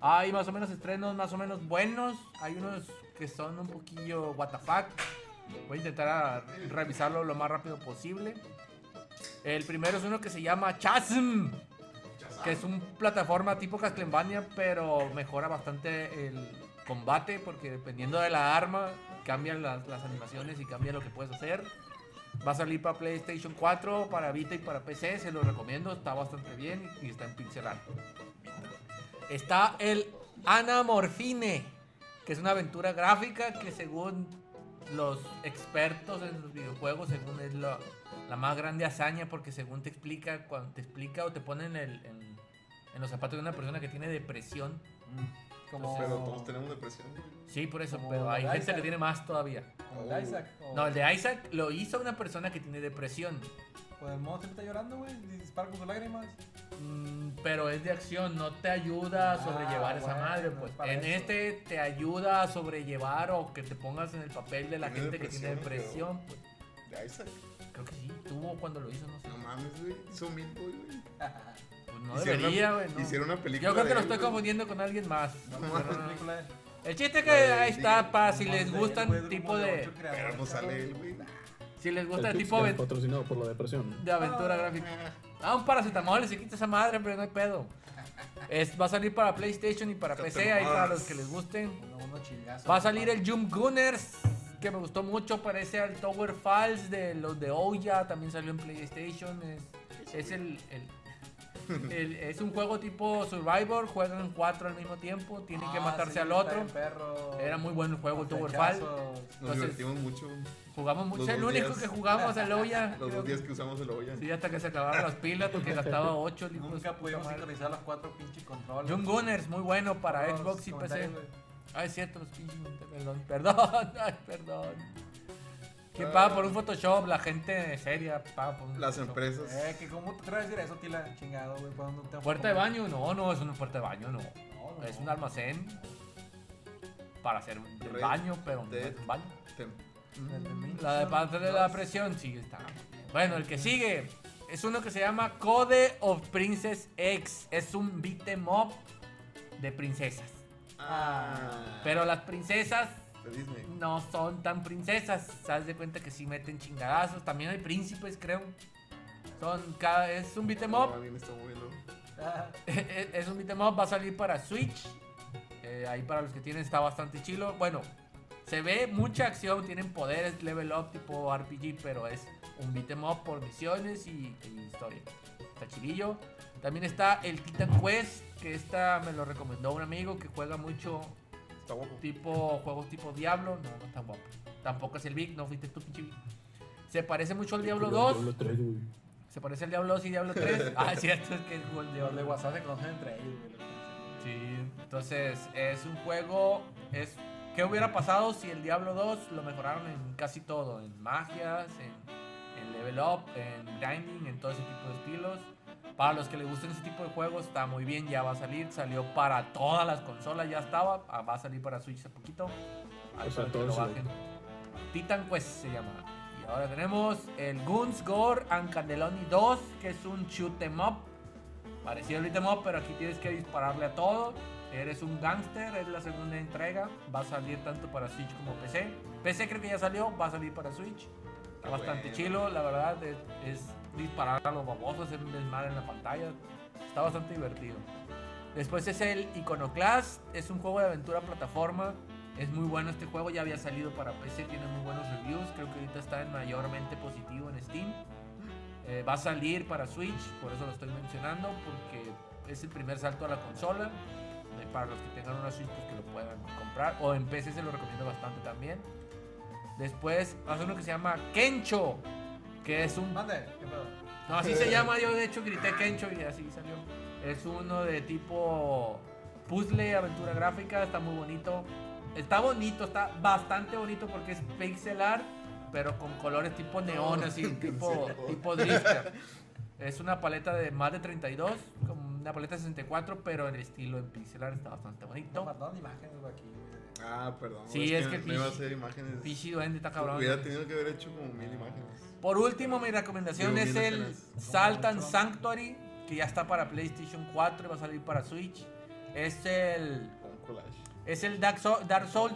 Hay más o menos estrenos más o menos buenos. Hay unos que son un poquillo what the fuck. Voy a intentar revisarlo lo más rápido posible. El primero es uno que se llama Chasm. Que es un plataforma tipo Castlevania, pero mejora bastante el combate porque dependiendo de la arma cambian las, las animaciones y cambia lo que puedes hacer. Va a salir para PlayStation 4, para Vita y para PC, se lo recomiendo, está bastante bien y está en pixel art. Está el Anamorfine, que es una aventura gráfica que según los expertos en los videojuegos, según es la, la más grande hazaña, porque según te explica, cuando te explica o te pone en, los zapatos de una persona que tiene depresión. Como, Pero todos tenemos depresión. Sí, por eso, Como pero hay gente que tiene más todavía. como el de Isaac. O, No, el de Isaac lo hizo una persona que tiene depresión. Pues el modo siempre está llorando, güey. Dispara con sus lágrimas. Mm, pero es de acción, no te ayuda a Ah, sobrellevar esa bueno, madre. Pues en eso. este te ayuda a sobrellevar o que te pongas en el papel de la gente que tiene depresión. Pues, De Isaac. creo que sí, tuvo cuando lo hizo, no sé. No mames, güey. Hizo Boy, güey. Pues no Hicieron debería, una- güey. no. Hicieron una película. Yo creo que lo él, estoy confundiendo con alguien más. No, No, no, película. El chiste que ahí está para si les gustan tipo de ocho creadores, Pero no sale cabrón. él, güey. si les gusta El el tipo de, patrocinado por la depresión. de aventura gráfica. Ah, un paracetamol, se quita esa madre, pero no hay pedo. Es, va a salir para PlayStation y para PC, ahí para los que les gusten. Va a salir el Jump Gunners, que me gustó mucho, parece al Tower Falls de los de Ouya, también salió en PlayStation. Es, es el, el- el- es un juego tipo Survivor, juegan cuatro al mismo tiempo, tienen que Ah, matarse sí, al otro. perro. Era muy bueno el juego, el Tower Fall. Nos Entonces- divertimos mucho Jugamos mucho, Los el dos único días. que jugamos al Ouya. los dos días que usamos el olla. Sí, hasta que se acabaron las pilas porque gastaba 8 Nunca pudimos sincronizar los cuatro pinches controles. Jump Gunners, muy bueno para Los Xbox y PC. güey. Ah, es cierto, los pinches. Perdón, perdón, ay, perdón. ¿Quién paga por un Photoshop? La gente seria paga por un Las Photoshop. empresas. Eh, que cómo te atreves a decir eso, Tila, chingado, güey. ¿Para dónde te ¿Puerta de baño? No, no, es una puerta de baño, no. No, no. Es un almacén para hacer un baño, pero no es un baño. Minchon La de parte de la presión, sí, está. Bueno, el que sigue es uno que se llama Code of Princess X. Es un beat 'em up de princesas. Ah. Pero las princesas De Disney. no son tan princesas. Sabes de cuenta que sí meten chingadazos. También hay príncipes, creo. Son cada, es un beat 'em No, up. alguien está moviendo. Ah, es es un beat 'em up, va a salir para Switch. Eh, ahí para los que tienen está bastante chilo. Bueno, se ve mucha acción, tienen poderes, level up tipo RPG, pero es un beat 'em up por misiones y, y historia. Está chilillo. También está el Titan Quest, que esta me lo recomendó un amigo que juega mucho Está guapo. tipo juegos tipo Diablo. No, no está guapo. Tampoco es el Big, no fuiste tú, pinche Big. Se parece mucho al Diablo 2. Diablo 3, güey. Se parece al Diablo 2 y Diablo 3. ah, cierto, es que el Diablo de WhatsApp se conocen entre ellos, güey. Sí, entonces es un juego. Es, ¿Qué hubiera pasado si el Diablo 2 lo mejoraron en casi todo? En magias, en, en level up, en grinding, en todo ese tipo de estilos. Para los que les gusten ese tipo de juegos, está muy bien, ya va a salir. Salió para todas las consolas, ya estaba. ah, Va a salir para Switch hace poquito. Ahí sea, para que lo bajen. Titan Quest se llama. Y ahora tenemos el Guns Gore and Candeloni 2, que es un shoot 'em up. Parecido al beat 'em up, pero aquí tienes que dispararle a todo. Eres un gangster, es la segunda entrega. Va a salir tanto para Switch como PC. PC creo que ya salió, va a salir para Switch. Está bastante bueno. chilo, la verdad. Es, es disparar a los babosos, hacer un desmadre en la pantalla. Está bastante divertido. Después es el Iconoclast, es un juego de aventura plataforma. Es muy bueno este juego, ya había salido para PC, tiene muy buenos reviews. Creo que ahorita está en mayormente positivo en Steam. Eh, va a salir para Switch, por eso lo estoy mencionando, porque es el primer salto a la consola. Eh, para los que tengan una Switch, pues que lo puedan comprar. O en PC se lo recomiendo bastante también. Después, ser uno que se llama Kencho, que es un Mande, ¿qué pedo? no, así se llama, yo de hecho grité Kencho y así salió. Es uno de tipo puzzle, aventura gráfica, está muy bonito. Está bonito, está bastante bonito porque es pixel art, pero con colores tipo neón, así, tipo, tipo drifter. Es una paleta de más de 32, como una paleta de 64, pero en estilo en pixel art está bastante bonito. imágenes aquí. Ah, perdón. Sí, es que no iba a Pichi- hacer imágenes. Pichi Duende está cabrón. Hubiera tenido que haber hecho como mil imágenes. Por último, mi recomendación Digo, es el escenas. Saltan Sanctuary, que ya está para PlayStation 4 y va a salir para Switch. Es el, Un collage. es el Dark, Soul- Dark Souls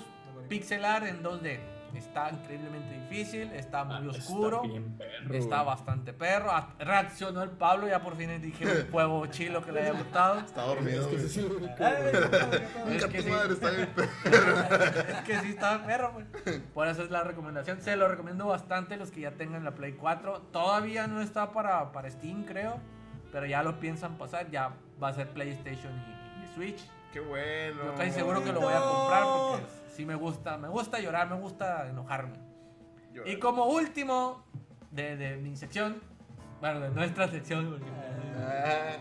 pixel art en 2D. Está increíblemente difícil, está muy Ah, oscuro, Está bien perro. está güey. bastante perro. Ah, Reaccionó el Pablo, ya por fin le dije un juego chilo que le haya gustado. Está dormido. Es que sí. está perro, güey. Por eso es la recomendación. Se lo recomiendo bastante los que ya tengan la Play 4. Todavía no está para, para Steam, creo. Pero ya lo piensan pasar. Ya va a ser PlayStation y, y Switch. Qué bueno. Yo casi seguro que lo voy a comprar porque sí me gusta. Me gusta llorar, me gusta enojarme. Yo- Y como último de, de mi sección, bueno, de nuestra sección, porque- Ah,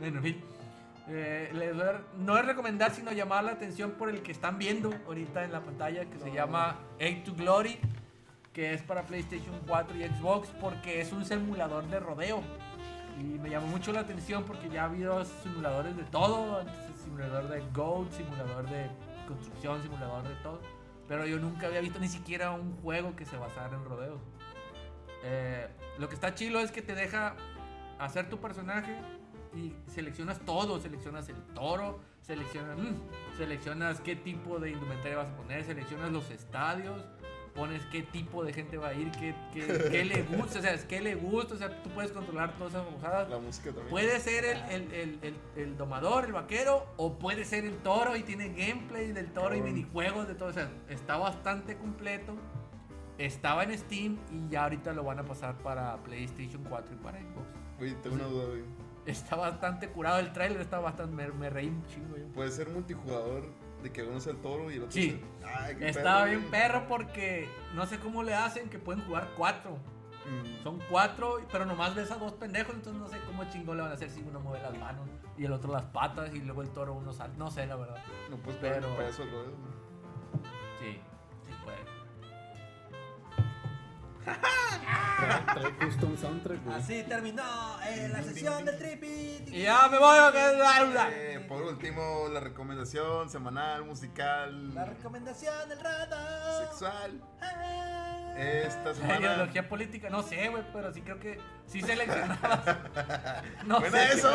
bueno, en fin. Eh, les voy a- no es recomendar, sino llamar la atención por el que están viendo ahorita en la pantalla, que se llama Aid to Glory, que es para PlayStation 4 y Xbox, porque es un simulador de rodeo. Y me llamó mucho la atención porque ya ha habido simuladores de todo, simulador de Goat, simulador de construcción, simulador de todo. Pero yo nunca había visto ni siquiera un juego que se basara en rodeos. Eh, lo que está chilo es que te deja hacer tu personaje y seleccionas todo, seleccionas el toro, seleccionas, mm, seleccionas qué tipo de indumentaria vas a poner, seleccionas los estadios, pones qué tipo de gente va a ir, qué, qué, qué le gusta, o sea, es qué le gusta, o sea, tú puedes controlar todas esas babosadas. la música también. Puede ser el, el, el, el, domador, el vaquero, o puede ser el toro y tiene gameplay del toro y minijuegos de todo. O sea, está bastante completo. Estaba en Steam y ya ahorita lo van a pasar para PlayStation 4 y para Xbox. Güey, tengo una duda, güey. Está bastante curado el trailer, está bastante. Me, me reí un chingo yo. Puede ser multijugador de que uno sea el toro y el otro Sí. sea- Ay, qué Estaba perro, bien güey. perro porque no sé cómo le hacen que pueden jugar cuatro. Mm. Son cuatro, pero nomás ves a dos pendejos, entonces no sé cómo chingón le van a hacer si uno mueve las manos y el otro las patas y luego el toro uno salta. No sé, la verdad. No puedes Pero- para eso el rodeo. Custom soundtrack. Así terminó eh, la sesión del trippy. Y ya me voy a quedar. Eh, por último, la recomendación semanal, musical, La recomendación del radar. sexual. Ah. Esta semana. Ideología política, no sé, güey, pero sí creo que sí seleccionabas. No ¡Buena sé eso!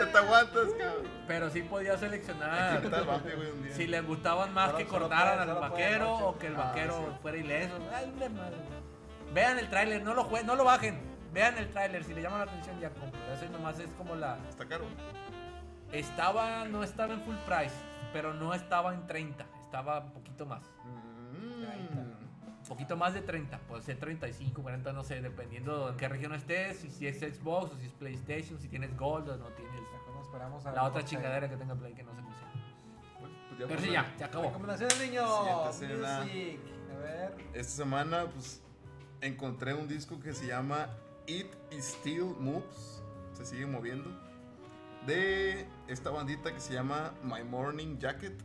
No te aguantas, cabrón. Pero sí podía seleccionar güey, un día. si le gustaban más que cortaran al vaquero o que el Ah, vaquero sí. fuera ileso. Ay, desmadre, güey. Vean el tráiler, no lo jue- no lo bajen. Vean el tráiler, si le llama la atención ya compro. Eso nomás es como la Está caro. estaba no estaba en full price, pero no estaba en 30, estaba un poquito más. Mm. Un poquito más de 30, puede ser 35, 40, no sé, dependiendo en qué región estés, si, si es Xbox o si es PlayStation, si tienes Gold o no tienes Mejor nos esperamos a la otra chingadera que tenga Play que no sé cómo se llama. Bueno, pues ya Pero sí, ya, se acabó. Recomendaciones, niños. Music. Ver. Esta semana, pues, encontré un disco que se llama It Still Moves. Se sigue moviendo. De esta bandita que se llama My Morning Jacket.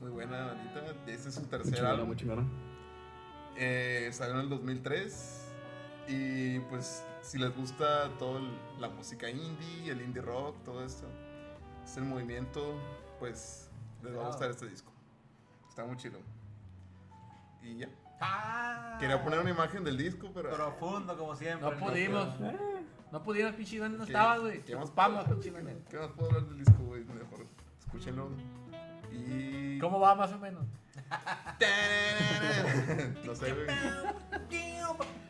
Muy buena bandita. Este es su tercer álbum. muy chingona. Eh, salió en el 2003. Y pues, si les gusta toda la música indie, el indie rock, todo esto, es el movimiento, pues les va a gustar este disco. Está muy chido. Y ya. Ah. Quería poner una imagen del disco, pero. Profundo, como siempre. No pudimos. pero- No pudimos, pinche Iván, no ¿Qué- estaba, güey. qué más pinche. ¿Qué más puedo hablar del disco, güey? Mejor escúchenlo. Y. ¿Cómo va más o menos? no sé, güey.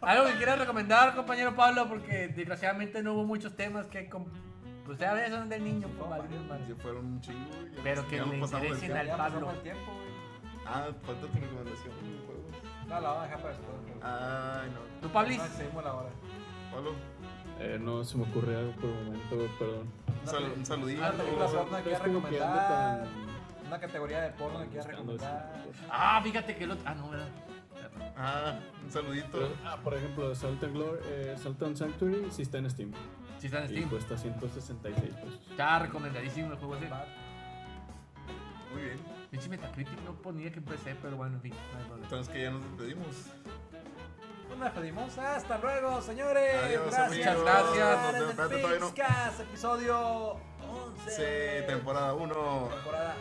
Algo que quieras recomendar, compañero Pablo, porque desgraciadamente no hubo muchos temas que... com- Pues ya ves, son del niño, pues, vale. Ya fueron un chingo, Pero que le interesen tiempo. al Pablo. Ah, falta tu recomendación de juegos. No, la vamos a dejar para después. Ay, no. ¿Tú, Pablis? No excedimos la hora. Pablo, Eh, no se me ocurre algo por el momento, perdón. un, sal- un saludito. Una película porno que quieras recomendar. tan- Una categoría de porno que quieras recomendar. Ah, fíjate que el otro. Ah, no, ¿verdad? Ah, un saludito. Pero, ah, por ejemplo, Salt and, Glory, eh, Salt and Sanctuary sí está en Steam. Sí, está en Y Steam. cuesta 166 pesos. Está recomendadísimo el juego ese. Muy bien. Pinche Metacritic no ponía que empecé, pero bueno, en fin. no hay problema. Entonces que ya nos despedimos. Pues nos despedimos. Hasta luego, señores. Adiós, gracias. amigos. gracias. en Nos vemos, todavía el no. Pixcast, episodio 11. Sí, temporada 1. Temporada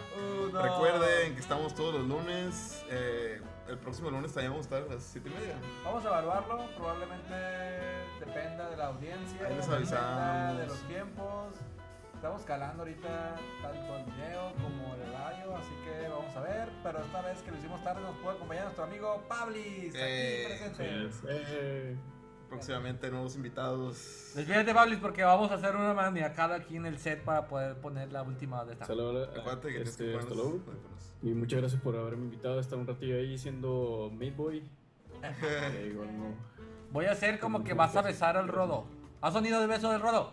1. Recuerden que estamos todos los lunes. eh, el próximo lunes también vamos a estar a las 7 y media. Vamos a evaluarlo. Probablemente dependa de la audiencia. Ahí les avisamos. de los tiempos. Estamos calando ahorita tanto el video como el horario, así que vamos a ver. Pero esta vez que lo hicimos tarde nos puede acompañar nuestro amigo Pablis, Eh, aquí presente. Eh, Próximamente nuevos invitados. Despídete, Pablis, porque vamos a hacer una maniacada aquí en el set para poder poner la última de esta. saludos, Acuérdate que tienes este. Y muchas gracias por haberme invitado a estar un ratillo ahí siendo Meat Boy. Eh. Voy a hacer como que vas a besar al rodo. ¿Has sonido de beso del rodo?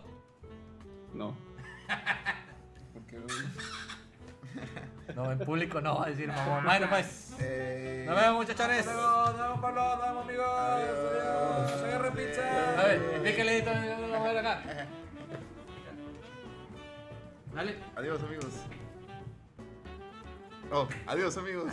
No. Porque, No, en público no va a decir mamón. Bueno, pues. eh, Nos vemos, muchachones. Nos vemos, nos vemos, Pablo, nos vemos, amigos. Adiós. Adiós. Agarre pizza. A ver, pícale ahí, vamos a ver acá. Dale. Adiós, amigos. Oh, adiós, amigos.